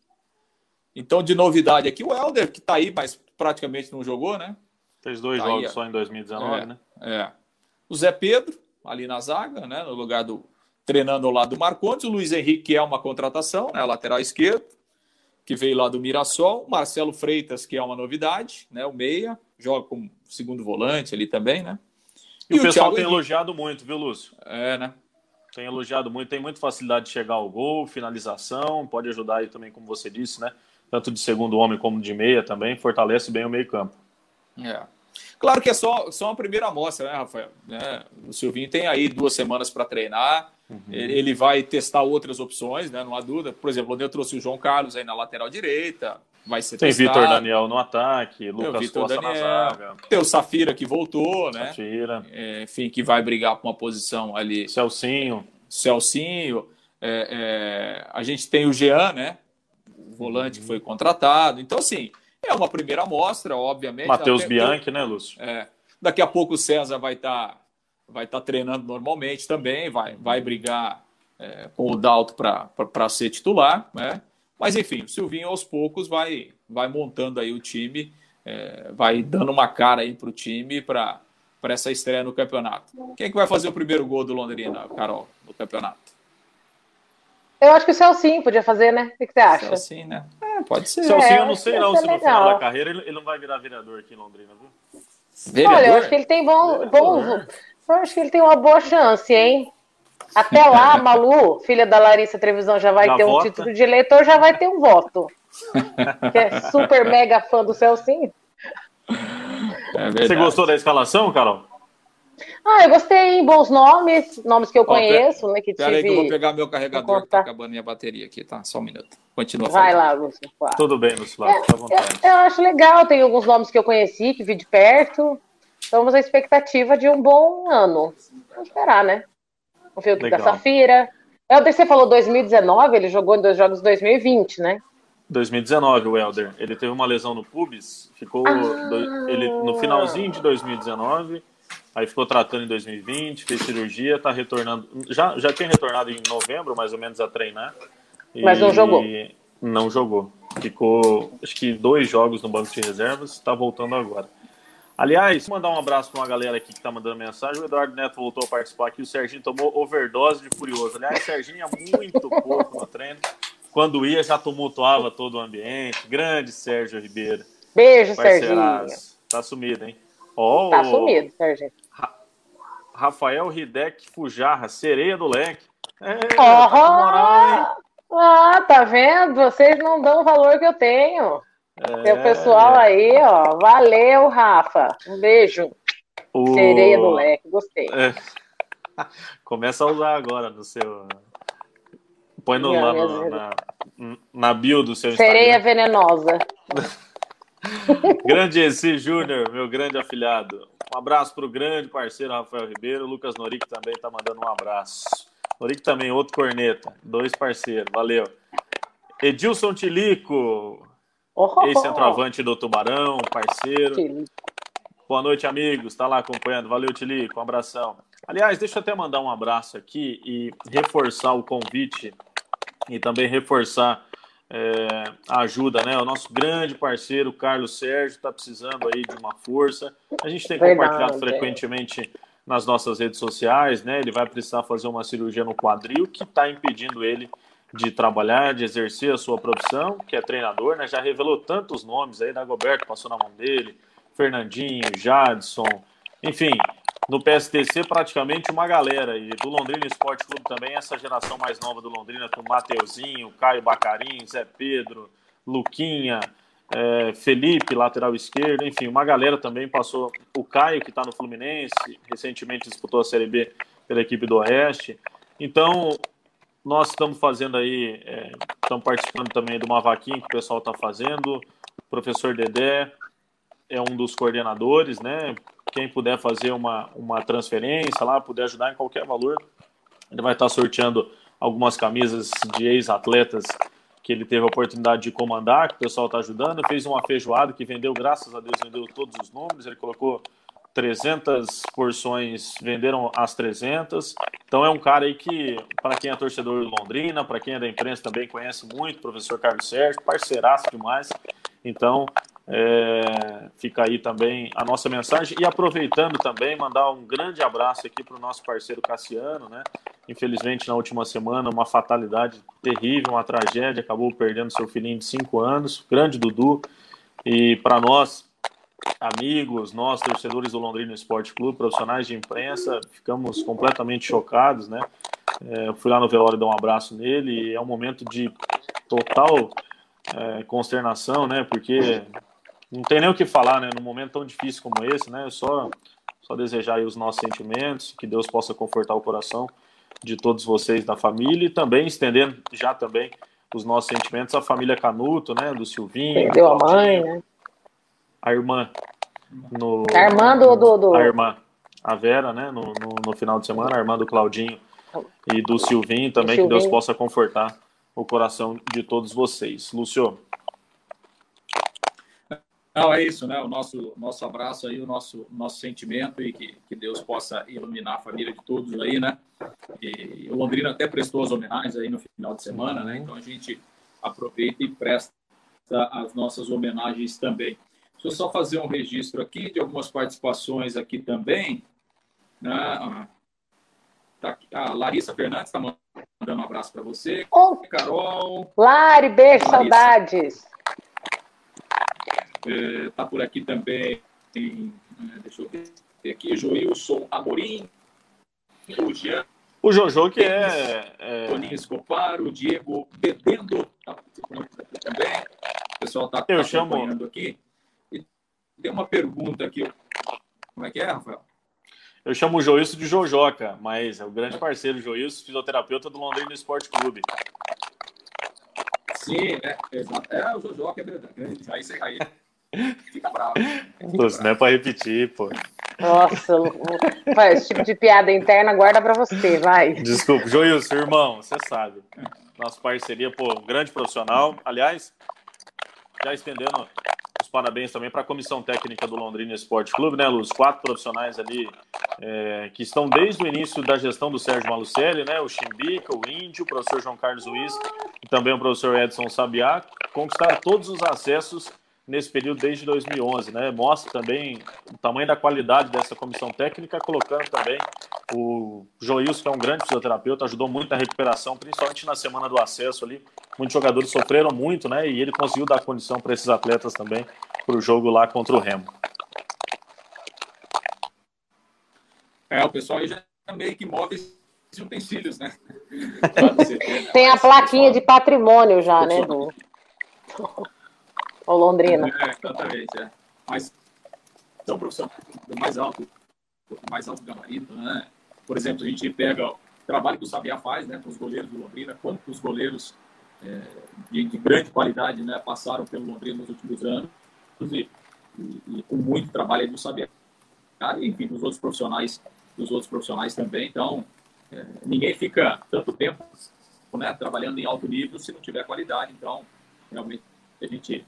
Então, de novidade aqui, o Helder, que está aí, mas praticamente não jogou, né? Fez dois tá jogos aí, só em 2019, é, né? É. O Zé Pedro, ali na zaga, né? No lugar do. Treinando ao lado do Marcondes. O Luiz Henrique, que é uma contratação, né? Lateral esquerdo, que veio lá do Mirassol. Marcelo Freitas, que é uma novidade, né? O Meia, joga como segundo volante ali também, né? E, e o, o pessoal Thiago tem Henrique. elogiado muito, viu, Lúcio? É, né? Tem elogiado muito, tem muita facilidade de chegar ao gol, finalização, pode ajudar aí também, como você disse, né? tanto de segundo homem como de meia também, fortalece bem o meio-campo. É. Claro que é só, só uma primeira amostra, né, Rafael? É, o Silvinho tem aí duas semanas para treinar, uhum. ele vai testar outras opções, né? Não há dúvida. Por exemplo, eu trouxe o João Carlos aí na lateral direita, vai ser Tem. Vitor Daniel no ataque, Lucas Costa Daniel, na zaga. Tem o Safira que voltou, né? Safira. É, enfim, que vai brigar por uma posição ali. Celcinho. Celcinho. É, é, a gente tem o Jean, né? volante que foi contratado. Então, assim, é uma primeira amostra, obviamente. Matheus Bianchi, né, Lúcio? É. Daqui a pouco o César vai estar vai tá treinando normalmente também, vai, vai brigar é, com o Dalto para ser titular, né? Mas, enfim, o Silvinho aos poucos vai, vai montando aí o time, é, vai dando uma cara aí para o time para essa estreia no campeonato. Quem é que vai fazer o primeiro gol do Londrina, Carol, no campeonato? Eu acho que o Celcinho podia fazer, né? O que, você acha? Celcinho, né? É, pode ser. Celcinho, eu não sei não se no final da carreira ele, ele, não vai virar vereador aqui em Londrina, viu? Vereador? Olha, eu acho que ele tem bom, bom. Eu acho que ele tem uma boa chance, hein? Até lá, a Malu, filha da Larissa Trevisão, já vai já ter vota. um título de eleitor, já vai ter um voto. que é super mega fã do Celcinho. É Você gostou da escalação, Carol? Ah, eu gostei, bons nomes, nomes que eu conheço, né? Que Pera tive... aí que eu vou pegar meu carregador, que tá acabando minha bateria aqui, tá? Só um minuto. Continua. Vai lá, Lúcio. Tudo bem, Lúcio, é, eu, eu, acho legal, tem alguns nomes que eu conheci, que vi de perto. Estamos à expectativa de um bom ano. Vamos esperar, né? Vamos ver o que da Safira. Helder, você falou 2019, ele jogou em dois jogos 2020, né? 2019, o Helder. Ele teve uma lesão no pubis, ficou ah. do, ele no finalzinho de 2019 Aí ficou tratando em 2020, fez cirurgia, está retornando. Já, já tinha retornado em novembro, mais ou menos, a treinar. Mas não jogou. Não jogou. Ficou, acho que dois jogos no banco de reservas, está voltando agora. Aliás, mandar um abraço para uma galera aqui que está mandando mensagem. O Eduardo Neto voltou a participar aqui. O Serginho tomou overdose de furioso. Aliás, o Serginho é muito pouco no treino. Quando ia, já tumultuava todo o ambiente. Grande Sérgio Ribeiro. Beijo, Serginho. Tá sumido, hein? Oh, tá sumido, Serginho. Rafael Hidek Fujarra, sereia do leque. É, oh, moral, ah, tá vendo? Vocês não dão o valor que eu tenho. É, o pessoal aí, ó. Valeu, Rafa. Um beijo. O... Sereia do leque, gostei. É. Começa a usar agora no seu. Põe no, lá no, na, na bio do seu Sereia Instagram. venenosa. grande esse Júnior, meu grande afilhado. Um abraço para o grande parceiro Rafael Ribeiro. O Lucas Noric também está mandando um abraço. Noric também, outro corneta. Dois parceiros, valeu. Edilson Tilico, oh, ex-centroavante do Tubarão, parceiro. Boa noite, amigos. Está lá acompanhando. Valeu, Tilico. Um abração. Aliás, deixa eu até mandar um abraço aqui e reforçar o convite e também reforçar é, ajuda, né? O nosso grande parceiro, Carlos Sérgio, está precisando aí de uma força. A gente tem Verdade, compartilhado frequentemente nas nossas redes sociais, né? Ele vai precisar fazer uma cirurgia no quadril que está impedindo ele de trabalhar, de exercer a sua profissão, que é treinador, né? Já revelou tantos nomes aí, Dagoberto passou na mão dele, Fernandinho, Jadson, enfim, no PSTC praticamente uma galera. E do Londrina Esporte Clube também, essa geração mais nova do Londrina, com Mateuzinho, Caio Bacarim, Zé Pedro, Luquinha, é, Felipe, lateral esquerdo, enfim, uma galera também passou. O Caio, que está no Fluminense, recentemente disputou a Série B pela equipe do Oeste. Então, nós estamos fazendo aí, é, estamos participando também de uma vaquinha que o pessoal está fazendo. O professor Dedé é um dos coordenadores, né? Quem puder fazer uma, uma transferência lá, puder ajudar em qualquer valor, ele vai estar sorteando algumas camisas de ex-atletas que ele teve a oportunidade de comandar, que o pessoal está ajudando. Fez uma feijoada que vendeu, graças a Deus, vendeu todos os números. Ele colocou 300 porções, venderam as 300. Então é um cara aí que, para quem é torcedor de Londrina, para quem é da imprensa também conhece muito, professor Carlos Sérgio, parceiraço demais. Então, é, fica aí também a nossa mensagem. E aproveitando também, mandar um grande abraço aqui para o nosso parceiro Cassiano, né? Infelizmente, na última semana, uma fatalidade terrível, uma tragédia, acabou perdendo seu filhinho de 5 anos, grande Dudu. E para nós, amigos, nós, torcedores do Londrina Esporte Clube, profissionais de imprensa, ficamos completamente chocados, né? É, eu fui lá no velório dar um abraço nele é um momento de total é, consternação, né? Porque não tem nem o que falar, né? Num momento tão difícil como esse, né? Só, só desejar os nossos sentimentos, que Deus possa confortar o coração de todos vocês da família e também estendendo já também os nossos sentimentos à família Canuto, né? Do Silvinho. Perdeu a mãe, né? A irmã. No, a irmã do, do, do... A irmã. A Vera, né? No, no, no, final de semana, a irmã do Claudinho e do Silvinho também, Silvinho. que Deus possa confortar o coração de todos vocês. Lúcio. Não, é isso, né? O nosso, nosso abraço aí, o nosso, nosso sentimento e que, que Deus possa iluminar a família de todos aí, né? E o Londrina até prestou as homenagens aí no final de semana, né? Então a gente aproveita e presta as nossas homenagens também. Deixa eu só fazer um registro aqui de algumas participações aqui também. Né? Tá aqui, a Larissa Fernandes está mandando um abraço para você. Oh. Carol. Lari, beijo, Larissa. saudades. É, tá por aqui também, tem, é, deixa eu ver aqui, Joilson Amorim, o Jean. O Jojo, que é. é... Toninho Escopar, o Diego Bebendo, tá aqui também. O pessoal está tá acompanhando aqui. Tem uma pergunta aqui. Como é que é, Rafael? Eu chamo o Joilson de Jojoca, mas é o grande parceiro Joilson, fisioterapeuta do Londrina Esporte Clube. Sim, é, exato. É, o Jojoca é verdade. Aí você aí. Fica bravo. Isso não é pra repetir, pô. Nossa, esse tipo de piada interna guarda pra você, vai. Desculpa, Joilson, irmão, você sabe. Nossa parceria, pô, um grande profissional. Aliás, já estendendo parabéns também para a comissão técnica do Londrina Esporte Clube, né, Luz? Quatro profissionais ali é, que estão desde o início da gestão do Sérgio Malucelli, né? O Chimbica, o Índio, o professor João Carlos Luiz e também o professor Edson Sabiá, conquistaram todos os acessos nesse período desde 2011, né? Mostra também o tamanho da qualidade dessa comissão técnica, colocando também o Joilson, que é um grande fisioterapeuta, ajudou muito na recuperação, principalmente na semana do acesso ali. Muitos jogadores sofreram muito, né? E ele conseguiu dar condição para esses atletas também para o jogo lá contra o Remo. É, o pessoal aí já meio que move esses utensílios, né? Tem a plaquinha de patrimônio já, né? Do... Ou Londrina. É, exatamente, é. Mas são profissionais do mais alto, mais alto gabarito, né? Por exemplo, a gente pega o trabalho que o Sabiá faz, né, com os goleiros do Londrina, quantos goleiros é, de, de, grande qualidade, né, passaram pelo Londrina nos últimos anos e, e, e com muito trabalho do Sabiá. E, enfim, dos outros profissionais, dos outros profissionais também. Então, é, ninguém fica tanto tempo né, trabalhando em alto nível se não tiver qualidade. Então, realmente, a gente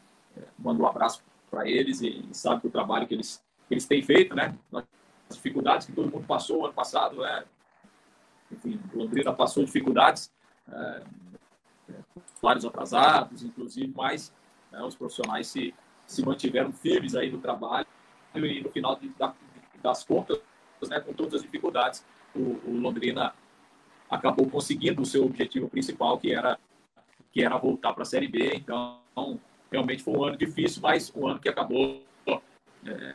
mando um abraço para eles e, sabe que o trabalho que eles, que eles têm feito, né? As dificuldades que todo mundo passou ano passado, é, enfim, Londrina passou dificuldades. É, vários atrasados, inclusive, mas né, os profissionais se, se mantiveram firmes aí no trabalho e no final de, das contas, né, com todas as dificuldades, o, o, Londrina acabou conseguindo o seu objetivo principal, que era, que era voltar para a Série B. Então, realmente foi um ano difícil, mas um ano que acabou é,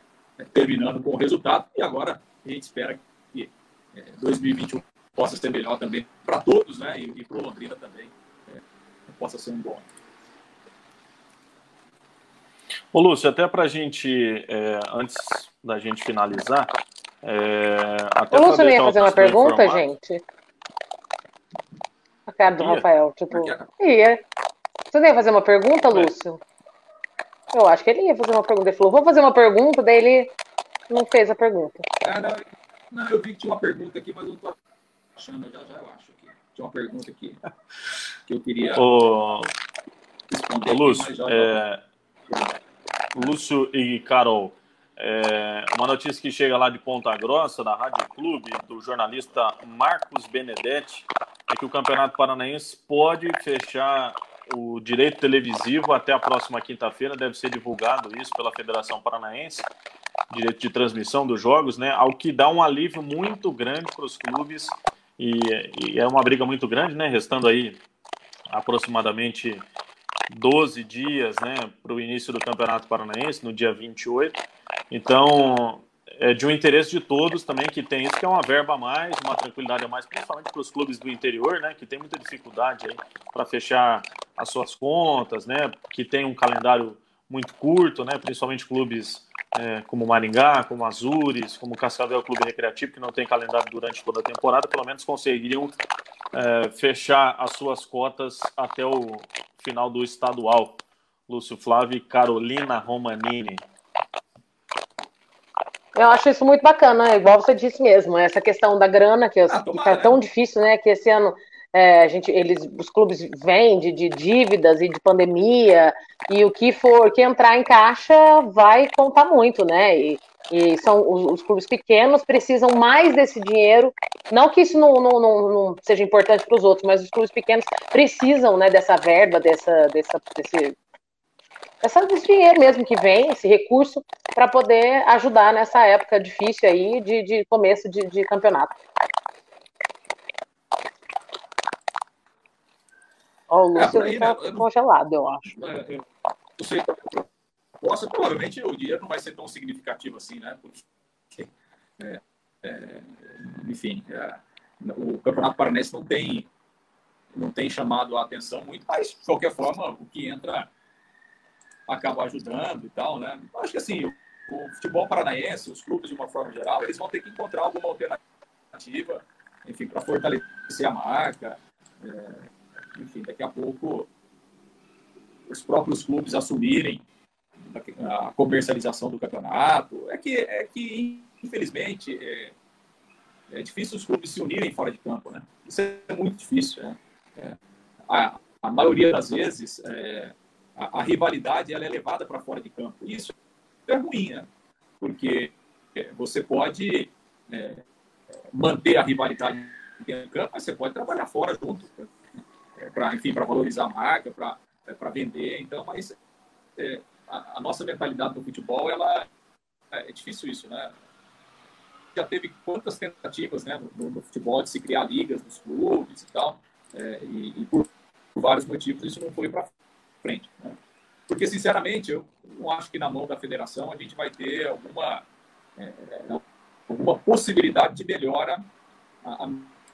terminando com o resultado. E agora a gente espera que é, 2021 possa ser melhor também para todos, né? E, e para o Londrina também é, possa ser um bom ano. Ô Lúcio, até para a gente, é, antes da gente finalizar, é, até o Lúcio ia fazer uma pergunta, informado. gente? A cara do ia. Rafael, tipo, ia. Você não ia fazer uma pergunta, Lúcio? Eu acho que ele ia fazer uma pergunta. Ele falou, vou fazer uma pergunta, daí ele não fez a pergunta. É, não, não, eu vi que tinha uma pergunta aqui, mas eu não tô achando, já, já eu acho que tinha uma pergunta aqui que eu queria Ô, responder. Ô, Lúcio, aqui, é... Lúcio e Carol, é... uma notícia que chega lá de Ponta Grossa, da Rádio Clube, do jornalista Marcos Benedetti, é que o Campeonato Paranaense pode fechar o direito televisivo até a próxima quinta-feira, deve ser divulgado isso pela Federação Paranaense, direito de transmissão dos jogos, né? Ao que dá um alívio muito grande para os clubes e, e, é uma briga muito grande, né? Restando aí aproximadamente 12 dias, né, para o início do Campeonato Paranaense, no dia 28. Então, é de um interesse de todos também que tem isso, que é uma verba a mais, uma tranquilidade a mais, principalmente para os clubes do interior, né, que tem muita dificuldade para fechar as suas contas, né, que tem um calendário muito curto, né, principalmente clubes é, como Maringá, como Azures, como Cascavel Clube Recreativo, que não tem calendário durante toda a temporada, pelo menos conseguiriam é, fechar as suas cotas até o final do estadual. Lúcio Flávio e Carolina Romanini. Eu acho isso muito bacana, igual você disse mesmo, essa questão da grana, que, ah, que tá tão difícil, né? Que esse ano é, a gente, eles, os clubes vêm de, de, dívidas e de pandemia, e o que for que entrar em caixa vai contar muito, né? E, e são os, os, clubes pequenos precisam mais desse dinheiro. Não que isso não, não, não, não seja importante para os outros, mas os clubes pequenos precisam né, dessa verba, dessa, dessa, desse, essa, desse dinheiro mesmo que vem, esse recurso, para poder ajudar nessa época difícil aí de, de começo de, de campeonato. Ó, o Lúcio é, está né, congelado, eu acho. É, eu, eu sei, provavelmente o dinheiro não vai ser tão significativo assim, né? Porque, é, é, enfim, é, o Campeonato Paranense não tem, não tem chamado a atenção muito, mas, de qualquer forma, o que entra acaba ajudando e tal, né? Acho que assim, o futebol paranaense, os clubes de uma forma geral, eles vão ter que encontrar alguma alternativa, enfim, para fortalecer a marca. É, enfim, daqui a pouco os próprios clubes assumirem a comercialização do campeonato. É que, é que infelizmente, é, é difícil os clubes se unirem fora de campo, né? Isso é muito difícil. Né? É, a, a maioria das vezes, é, a, a, rivalidade ela é levada para fora de campo. Isso é ruim, né? porque você pode é, manter a rivalidade dentro do campo, mas você pode trabalhar fora junto, é, para enfim, para valorizar a marca, para é, para vender. Então, mas é, a, a, nossa mentalidade do futebol, ela é, é difícil isso, né? Já teve quantas tentativas, né, no, no futebol de se criar ligas nos clubes e tal, é, e, e por, vários motivos isso não foi para frente. Né? Porque, sinceramente, eu não acho que na mão da federação a gente vai ter alguma, é, alguma possibilidade de melhora a, a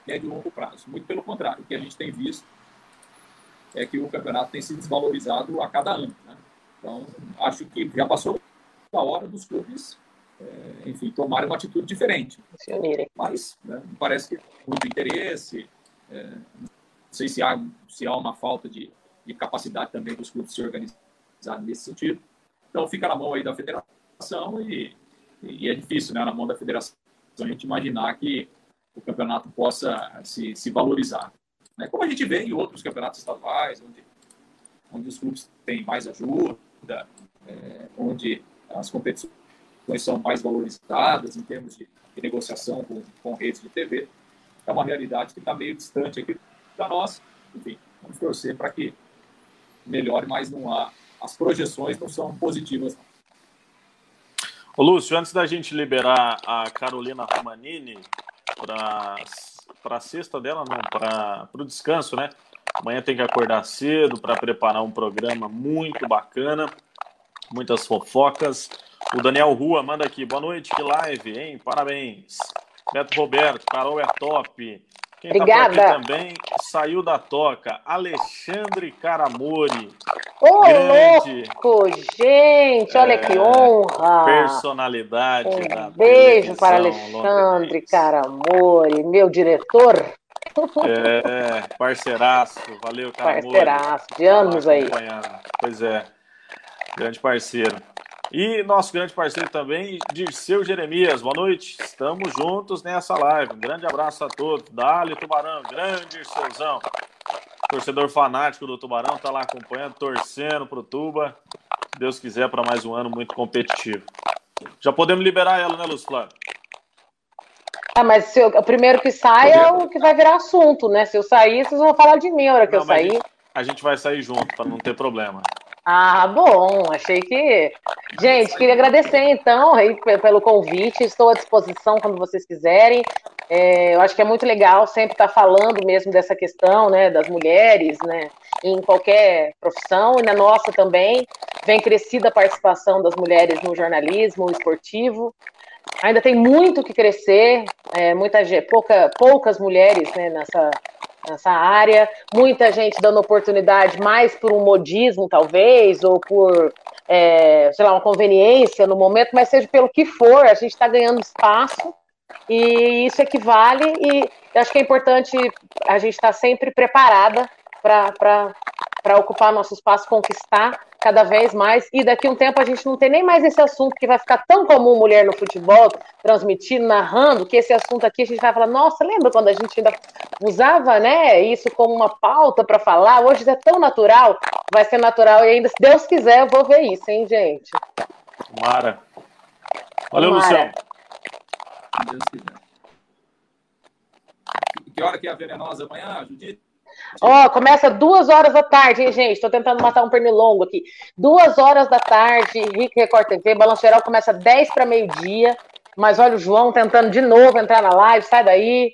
médio e longo prazo. Muito pelo contrário, o que a gente tem visto é que o campeonato tem se desvalorizado a cada ano. Né? Então, acho que já passou a hora dos clubes, é, enfim, tomarem uma atitude diferente. Mas né, parece que muito interesse, é, não sei se há, se há uma falta de, de capacidade também dos clubes se organizarem nesse sentido. Então, fica na mão aí da federação e, e é difícil, né, na mão da federação, a gente imaginar que o campeonato possa se, se valorizar. Né? Como a gente vê em outros campeonatos estaduais, onde, onde os clubes têm mais ajuda, é, onde as competições são mais valorizadas em termos de, de negociação com, com redes de TV. É uma realidade que está meio distante aqui da nossa. Enfim, vamos torcer para que melhore, mas não há, as projeções não são positivas. Ô, Lúcio, antes da gente liberar a Carolina Romanini para a sexta dela, não, para o descanso, né? Amanhã tem que acordar cedo para preparar um programa muito bacana, muitas fofocas. O Daniel Rua manda aqui, boa noite, que live, hein? Parabéns. Beto Roberto, Carol é top. Quem tá Obrigada. Tá também saiu da toca, Alexandre Caramori. Ô, grande, louco, gente, olha é, que honra. Personalidade um beijo para Alexandre Caramori, meu diretor. É, parceiraço, valeu, Caramori. Parceiraço, de anos aí. Pois é, grande parceiro. E nosso grande parceiro também, Dirceu Jeremias. Boa noite, estamos juntos nessa live. Um grande abraço a todos. Dali Tubarão, grande Dirceuzão. Torcedor fanático do Tubarão, tá lá acompanhando, torcendo pro Tuba. Se Deus quiser, para mais um ano muito competitivo. Já podemos liberar ela, né, Luz Flávio? Ah, mas se eu, o primeiro que sai é o que vai virar assunto, né? Se eu sair, vocês vão falar de mim a hora que não, eu sair. A gente, a gente vai sair junto, para não ter problema. Ah, bom, achei que. Gente, queria agradecer então aí, pelo convite. Estou à disposição quando vocês quiserem. É, eu acho que é muito legal sempre estar falando mesmo dessa questão, né, das mulheres, né, em qualquer profissão e na nossa também. Vem crescida a participação das mulheres no jornalismo esportivo. Ainda tem muito que crescer, é, muita, pouca, poucas mulheres né, nessa, nessa área, muita gente dando oportunidade mais por um modismo, talvez, ou por, é, sei lá, uma conveniência no momento, mas seja pelo que for, a gente está ganhando espaço e isso equivale e acho que é importante a gente estar tá sempre preparada para ocupar nosso espaço, conquistar cada vez mais, e daqui a um tempo a gente não tem nem mais esse assunto que vai ficar tão comum mulher no futebol, transmitindo, narrando, que esse assunto aqui a gente vai falar, nossa, lembra quando a gente ainda usava, né, isso como uma pauta para falar, hoje é tão natural, vai ser natural, e ainda, se Deus quiser, eu vou ver isso, hein, gente? Mara. Valeu, Tomara. Luciano. Deus quiser. Que hora que é a venenosa amanhã, Judite? Ó, oh, começa duas horas da tarde, hein, gente? Tô tentando matar um pernilongo aqui. Duas horas da tarde, Rick Record TV, Balanço Geral começa 10 para meio-dia. Mas olha o João tentando de novo entrar na live, sai daí.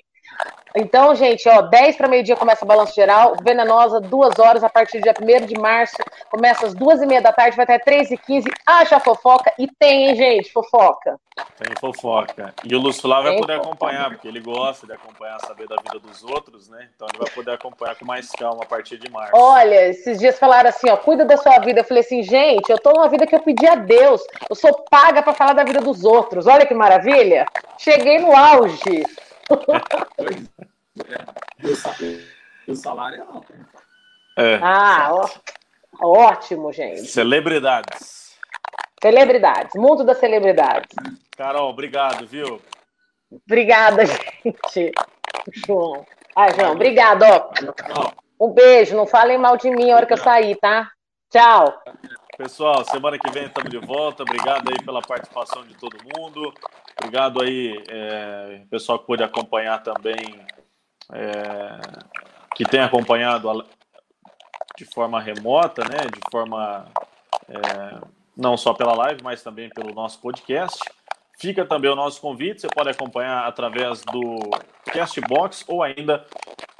Então, gente, ó, 10 para meio-dia começa o balanço geral, venenosa, duas horas, a partir do dia 1 de março, começa às duas e meia da tarde, vai até 3 e 15 haja fofoca, e tem, hein, gente, fofoca. Tem fofoca. E o Lúcio Flávio vai poder fofoca. acompanhar, porque ele gosta de acompanhar, saber da vida dos outros, né? Então ele vai poder acompanhar com mais calma a partir de março. Olha, esses dias falaram assim, ó, cuida da sua vida. Eu falei assim, gente, eu tô numa vida que eu pedi a Deus, eu sou paga para falar da vida dos outros. Olha que maravilha. Cheguei no auge. o salário é alto. É. Ah, ó, ótimo, gente. Celebridades. Celebridades, mundo das celebridades. Carol, obrigado, viu? Obrigada, gente. João. Ah, João, obrigado, ó. Um beijo, não falem mal de mim a hora que eu sair, tá? Tchau. Pessoal, semana que vem estamos de volta. Obrigado aí pela participação de todo mundo. Obrigado aí, é, pessoal que pôde acompanhar também, é, que tem acompanhado a, de forma remota, né? De forma é, não só pela live, mas também pelo nosso podcast. Fica também o nosso convite, você pode acompanhar através do Castbox ou ainda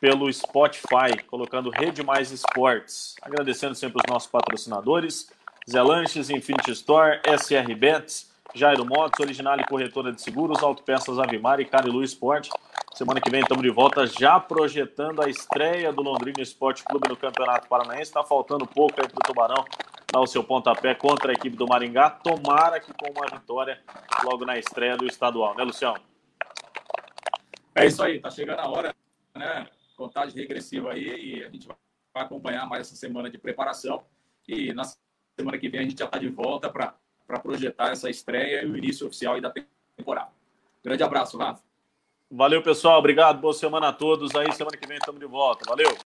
pelo Spotify, colocando Rede Mais Esportes. Agradecendo sempre os nossos patrocinadores. Zé Lanches, Infinity Store, SR Bets, Jairo Motos, Original e Corretora de Seguros, Autopeças Avimar e Carilu Esporte. Semana que vem estamos de volta já projetando a estreia do Londrina Esporte Clube no Campeonato Paranaense. Está faltando pouco aí para o Tubarão dar o seu pontapé contra a equipe do Maringá. Tomara que com uma vitória logo na estreia do estadual, né, Luciano? É isso aí, tá chegando a hora, né? Contagem regressiva aí e a gente vai acompanhar mais essa semana de preparação. E na semana que vem a gente já está de volta para projetar essa estreia e o início oficial da temporada. Grande abraço, Rafa. Valeu, pessoal. Obrigado. Boa semana a todos. Aí, semana que vem estamos de volta. Valeu.